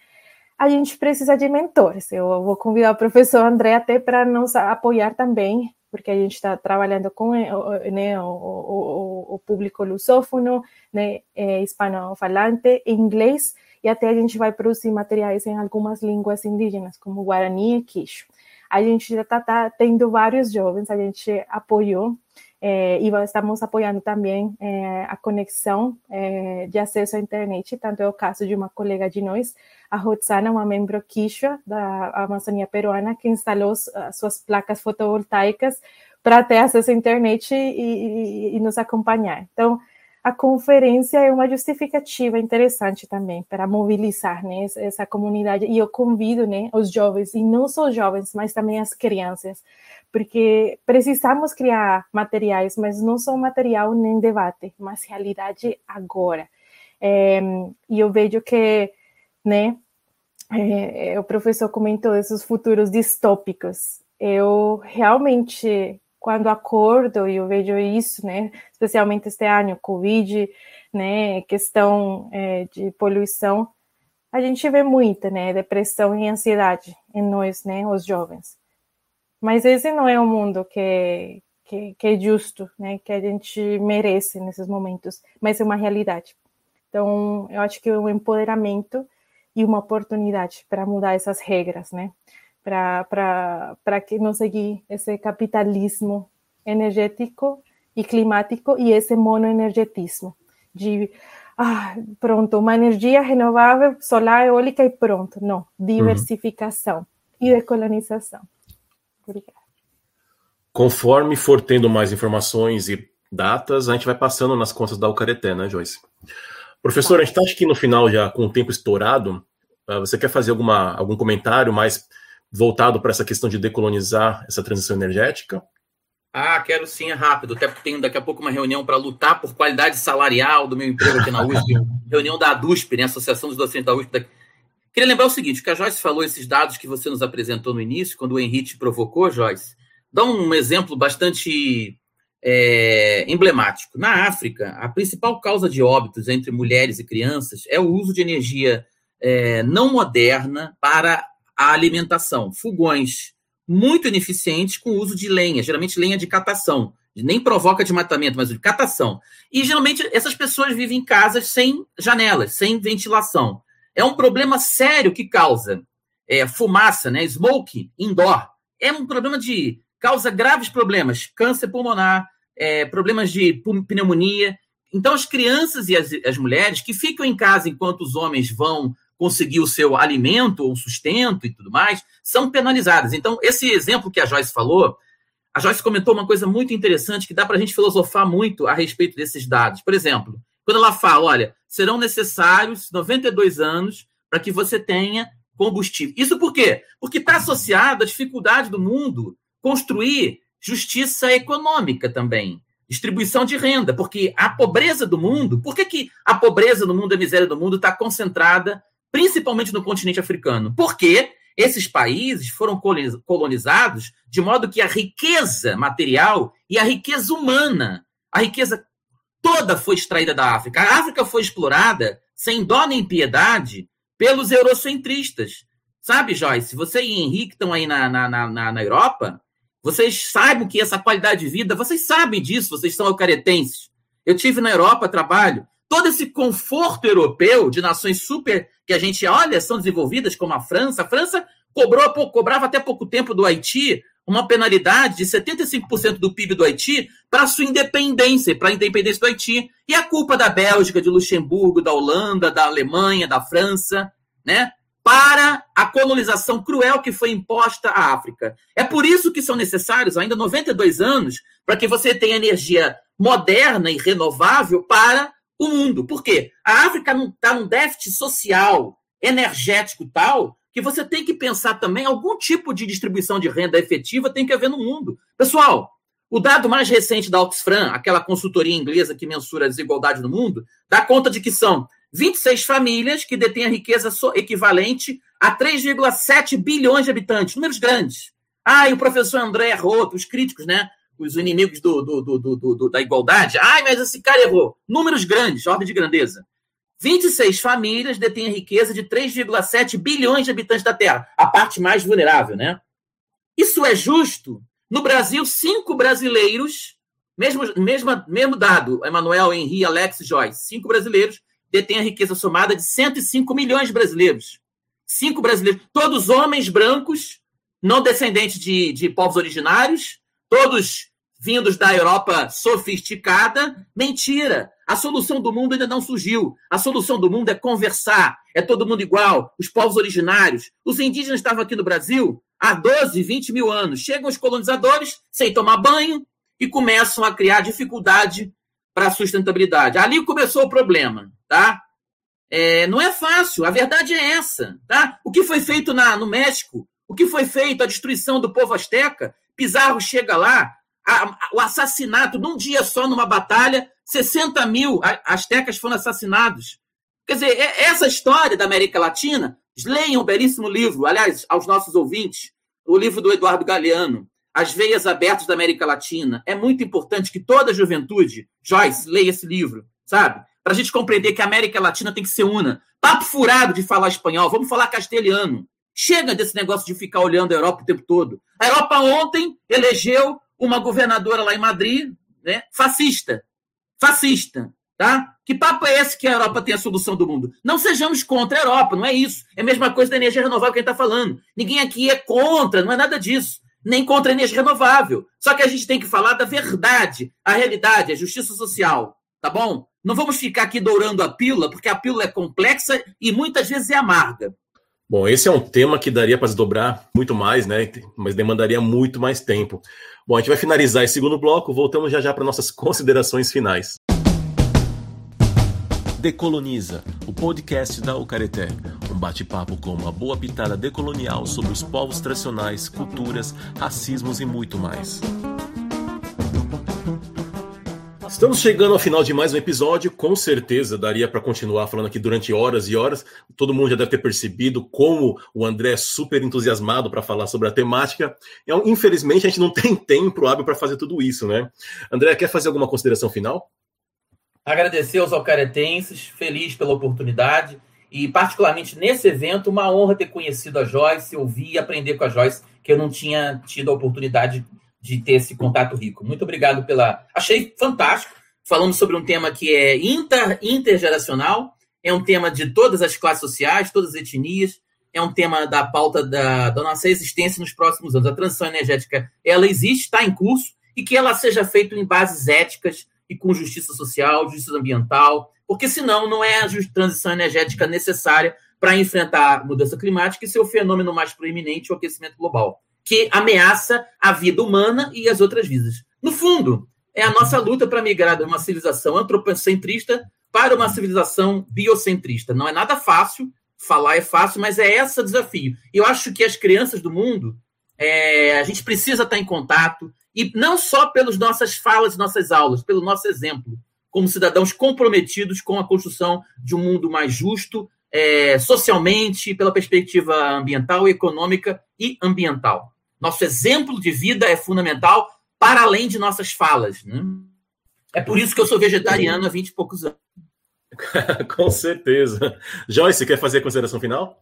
C: A gente precisa de mentores. Eu vou convidar o professor André até para nos apoiar também, porque a gente está trabalhando com né, o, o, o, público lusófono, né, é, hispano-falante, inglês, e até a gente vai produzir materiais em algumas línguas indígenas, como Guarani e Quixo. A gente já está tá tendo vários jovens, a gente apoiou e estamos apoiando também é, a conexão é, de acesso à internet, tanto é o caso de uma colega de nós, a Roxana, uma membro Quixo da Amazônia Peruana, que instalou as suas placas fotovoltaicas para ter acesso à internet e nos acompanhar. Então, a conferência é uma justificativa interessante também para mobilizar né, essa comunidade. E eu convido né, os jovens, e não só os jovens, mas também as crianças, porque precisamos criar materiais, mas não só material nem debate, mas realidade agora. É, e eu vejo que né, é, o professor comentou esses futuros distópicos. Eu realmente quando acordo e eu vejo isso, né, especialmente este ano, Covid, né, questão é, de poluição, a gente vê muita, né, depressão e ansiedade em nós, né, os jovens. Mas esse não é o mundo que, que, que é justo, né, que a gente merece nesses momentos, mas é uma realidade. Então, eu acho que é um empoderamento e uma oportunidade para mudar essas regras, né? para que não seguir esse capitalismo energético e climático e esse monoenergetismo de ah, pronto, uma energia renovável, solar, eólica e pronto. Não, diversificação uhum. e decolonização. Obrigada.
A: Conforme for tendo mais informações e datas, a gente vai passando nas contas da Ucareté, né, Joyce? Professor, a gente está aqui no final já com o tempo estourado. Ah, você quer fazer alguma, algum comentário mais voltado para essa questão de decolonizar essa transição energética?
D: Ah, quero sim, é rápido, até porque tenho daqui a pouco uma reunião para lutar por qualidade salarial do meu emprego aqui na USP, reunião da ADUSP, né, Associação dos Docentes da USP. Queria lembrar o seguinte, que a Joyce falou, esses dados que você nos apresentou no início, quando o Henrique provocou, Joyce, dá um exemplo bastante é, emblemático. Na África, a principal causa de óbitos entre mulheres e crianças é o uso de energia é, não moderna para a alimentação. Fogões muito ineficientes com o uso de lenha, geralmente lenha de catação. Nem provoca desmatamento, mas de catação. E geralmente essas pessoas vivem em casas sem janelas, sem ventilação. É um problema sério que causa é, fumaça, né? Smoke indoor. É um problema de. causa graves problemas, câncer pulmonar, é, problemas de pneumonia. Então, as crianças e as, as mulheres que ficam em casa enquanto os homens vão conseguir o seu alimento ou sustento e tudo mais, são penalizadas. Então, esse exemplo que a Joyce falou, a Joyce comentou uma coisa muito interessante que dá para a gente filosofar muito a respeito desses dados. Por exemplo, quando ela fala, olha, serão necessários 92 anos para que você tenha combustível. Isso por quê? Porque está associado à dificuldade do mundo construir justiça econômica também distribuição de renda, porque a pobreza do mundo, por que, que a pobreza do mundo, a miséria do mundo está concentrada principalmente no continente africano, porque esses países foram colonizados de modo que a riqueza material e a riqueza humana, a riqueza toda foi extraída da África. A África foi explorada sem dó nem piedade pelos eurocentristas. Sabe, Joyce, você e Henrique estão aí na, na, na, na Europa, vocês sabem que essa qualidade de vida, vocês sabem disso, vocês são eucaretenses. Eu tive na Europa, trabalho, todo esse conforto europeu de nações super que a gente olha são desenvolvidas como a França. A França cobrou, cobrava até pouco tempo do Haiti uma penalidade de 75% do PIB do Haiti para sua independência, para a independência do Haiti. E a culpa da Bélgica, de Luxemburgo, da Holanda, da Alemanha, da França, né? Para a colonização cruel que foi imposta à África. É por isso que são necessários ainda 92 anos para que você tenha energia moderna e renovável para o mundo. Por quê? A África está num déficit social, energético tal, que você tem que pensar também algum tipo de distribuição de renda efetiva tem que haver no mundo. Pessoal, o dado mais recente da Oxfam, aquela consultoria inglesa que mensura a desigualdade no mundo, dá conta de que são 26 famílias que detêm a riqueza equivalente a 3,7 bilhões de habitantes, números grandes. Ah, e o professor André errou, os críticos, né? os inimigos do, do, do, do, da igualdade. Ai, mas esse cara errou. Números grandes, ordem de grandeza. 26 famílias detêm a riqueza de 3,7 bilhões de habitantes da Terra, a parte mais vulnerável, né? Isso é justo? No Brasil, cinco brasileiros, mesmo, mesmo, mesmo dado, Emanuel, Henri, Alex Joyce, cinco brasileiros detêm a riqueza somada de 105 milhões de brasileiros. Cinco brasileiros, todos homens brancos, não descendentes de, de povos originários, todos vindos da Europa sofisticada. Mentira! A solução do mundo ainda não surgiu. A solução do mundo é conversar, é todo mundo igual, os povos originários. Os indígenas estavam aqui no Brasil há 12, 20 mil anos. Chegam os colonizadores sem tomar banho e começam a criar dificuldade para a sustentabilidade. Ali começou o problema, tá? É, não é fácil, a verdade é essa, tá? O que foi feito na, no México, o que foi feito, a destruição do povo asteca, Pizarro chega lá, a, o assassinato, num dia só, numa batalha, 60 mil astecas foram assassinados. Quer dizer, essa história da América Latina, leiam um belíssimo livro, aliás, aos nossos ouvintes, o livro do Eduardo Galeano, As Veias Abertas da América Latina. É muito importante que toda a juventude, Joyce, leia esse livro, sabe? Para a gente compreender que a América Latina tem que ser una. Papo furado de falar espanhol, vamos falar castelhano. Chega desse negócio de ficar olhando a Europa o tempo todo. A Europa ontem elegeu uma governadora lá em Madrid, né, fascista. Fascista, tá? Que papo é esse que a Europa tem a solução do mundo? Não sejamos contra a Europa, não é isso. É a mesma coisa da energia renovável que a gente está falando. Ninguém aqui é contra, não é nada disso. Nem contra a energia renovável. Só que a gente tem que falar da verdade, a realidade, a justiça social, tá bom? Não vamos ficar aqui dourando a pílula, porque a pílula é complexa e muitas vezes é amarga.
A: Bom, esse é um tema que daria para desdobrar muito mais, né? Mas demandaria muito mais tempo. Bom, a gente vai finalizar esse segundo bloco, voltamos já já para nossas considerações finais. Decoloniza, o podcast da Ucareté. Um bate-papo com uma boa pitada decolonial sobre os povos tradicionais, culturas, racismos e muito mais. Estamos chegando ao final de mais um episódio. Com certeza daria para continuar falando aqui durante horas e horas. Todo mundo já deve ter percebido como o André é super entusiasmado para falar sobre a temática. Então, infelizmente, a gente não tem tempo hábil para fazer tudo isso, né? André, quer fazer alguma consideração final?
D: Agradecer aos alcaretenses, feliz pela oportunidade e, particularmente nesse evento, uma honra ter conhecido a Joyce, ouvir e aprender com a Joyce, que eu não tinha tido a oportunidade de ter esse contato rico. Muito obrigado pela. Achei fantástico. Falamos sobre um tema que é inter, intergeracional, é um tema de todas as classes sociais, todas as etnias, é um tema da pauta da, da nossa existência nos próximos anos. A transição energética, ela existe, está em curso, e que ela seja feita em bases éticas e com justiça social, justiça ambiental, porque senão não é a transição energética necessária para enfrentar a mudança climática e seu fenômeno mais proeminente, o aquecimento global que ameaça a vida humana e as outras vidas. No fundo, é a nossa luta para migrar de uma civilização antropocentrista para uma civilização biocentrista. Não é nada fácil, falar é fácil, mas é esse o desafio. Eu acho que as crianças do mundo, é, a gente precisa estar em contato, e não só pelas nossas falas, nossas aulas, pelo nosso exemplo, como cidadãos comprometidos com a construção de um mundo mais justo, é, socialmente, pela perspectiva ambiental, econômica e ambiental. Nosso exemplo de vida é fundamental para além de nossas falas. Né? É por isso que eu sou vegetariano há 20 e poucos anos.
A: Com certeza. Joyce, quer fazer a consideração final?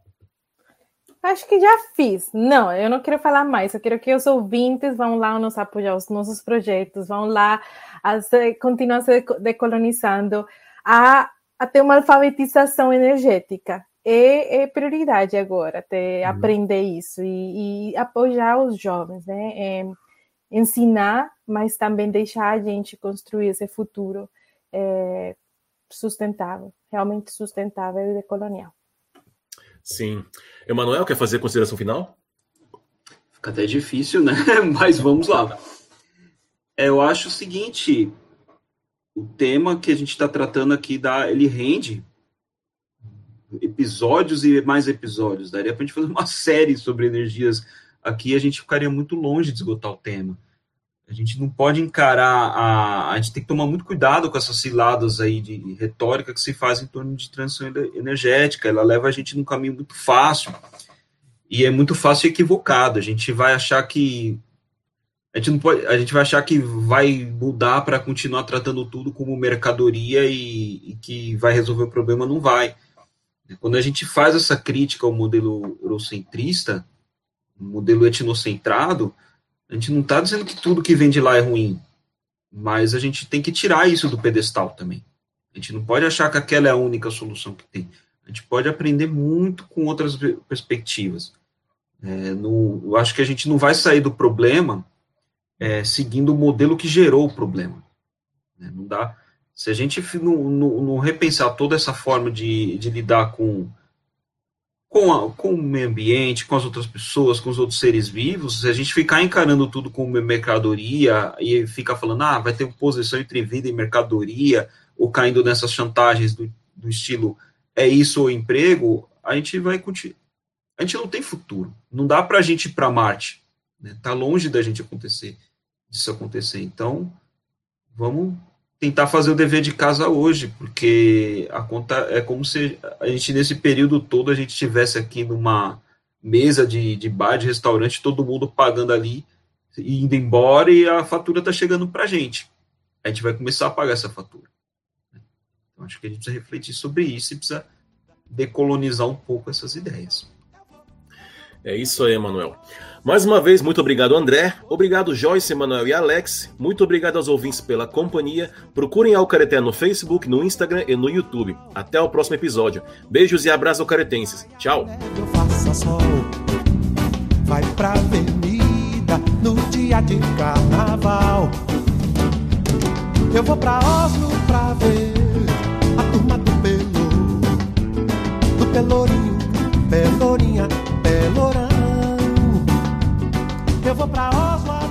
C: Acho que já fiz. Não, eu não quero falar mais. Eu quero que os ouvintes vão lá nos apoiar os nossos projetos, vão lá a se, continuar se decolonizando, a, a ter uma alfabetização energética é, é prioridade agora, ter, uhum. aprender isso e, e, apoiar os jovens, né? É, ensinar, mas também deixar a gente construir esse futuro é, sustentável, realmente sustentável e decolonial.
A: Sim. Emanuel, quer fazer a consideração final?
E: Fica até difícil, né? Mas vamos lá. Eu acho o seguinte: o tema que a gente está tratando aqui, dá, ele rende episódios e mais episódios. Daria para a gente fazer uma série sobre energias aqui, a gente ficaria muito longe de esgotar o tema. A gente não pode encarar a. A gente tem que tomar muito cuidado com essas ciladas aí de retórica que se faz em torno de transição energética. Ela leva a gente num caminho muito fácil. E é muito fácil e equivocado. A gente vai achar que. A gente, não pode, a gente vai achar que vai mudar para continuar tratando tudo como mercadoria e, e que vai resolver o problema. Não vai quando a gente faz essa crítica ao modelo eurocentrista, modelo etnocentrado, a gente não está dizendo que tudo que vem de lá é ruim, mas a gente tem que tirar isso do pedestal também. A gente não pode achar que aquela é a única solução que tem. A gente pode aprender muito com outras perspectivas. É, no, eu acho que a gente não vai sair do problema é, seguindo o modelo que gerou o problema. É, não dá. Se a gente não, não, não repensar toda essa forma de, de lidar com, com, a, com o meio ambiente, com as outras pessoas, com os outros seres vivos, se a gente ficar encarando tudo como mercadoria e ficar falando, ah, vai ter oposição entre vida e mercadoria, ou caindo nessas chantagens do, do estilo é isso ou emprego, a gente vai continuar. A gente não tem futuro. Não dá para a gente ir para Marte. Né? Tá longe da gente acontecer, disso acontecer. Então, vamos tentar fazer o dever de casa hoje, porque a conta é como se a gente nesse período todo a gente tivesse aqui numa mesa de, de bar, de restaurante, todo mundo pagando ali, indo embora e a fatura está chegando para a gente. A gente vai começar a pagar essa fatura. Então acho que a gente precisa refletir sobre isso e precisa decolonizar um pouco essas ideias.
A: É isso aí, Emanuel. Mais uma vez, muito obrigado, André. Obrigado, Joyce, Emanuel e Alex. Muito obrigado aos ouvintes pela companhia. Procurem Alcareté no Facebook, no Instagram e no YouTube. Até o próximo episódio. Beijos e abraços alcaretenses. Tchau. Vai pra avenida no dia de carnaval. Eu vou pra Oslo pra ver a turma do Pelo, do
F: Pelourinho, Pelourinha. Pelourão. Eu vou pra Oslo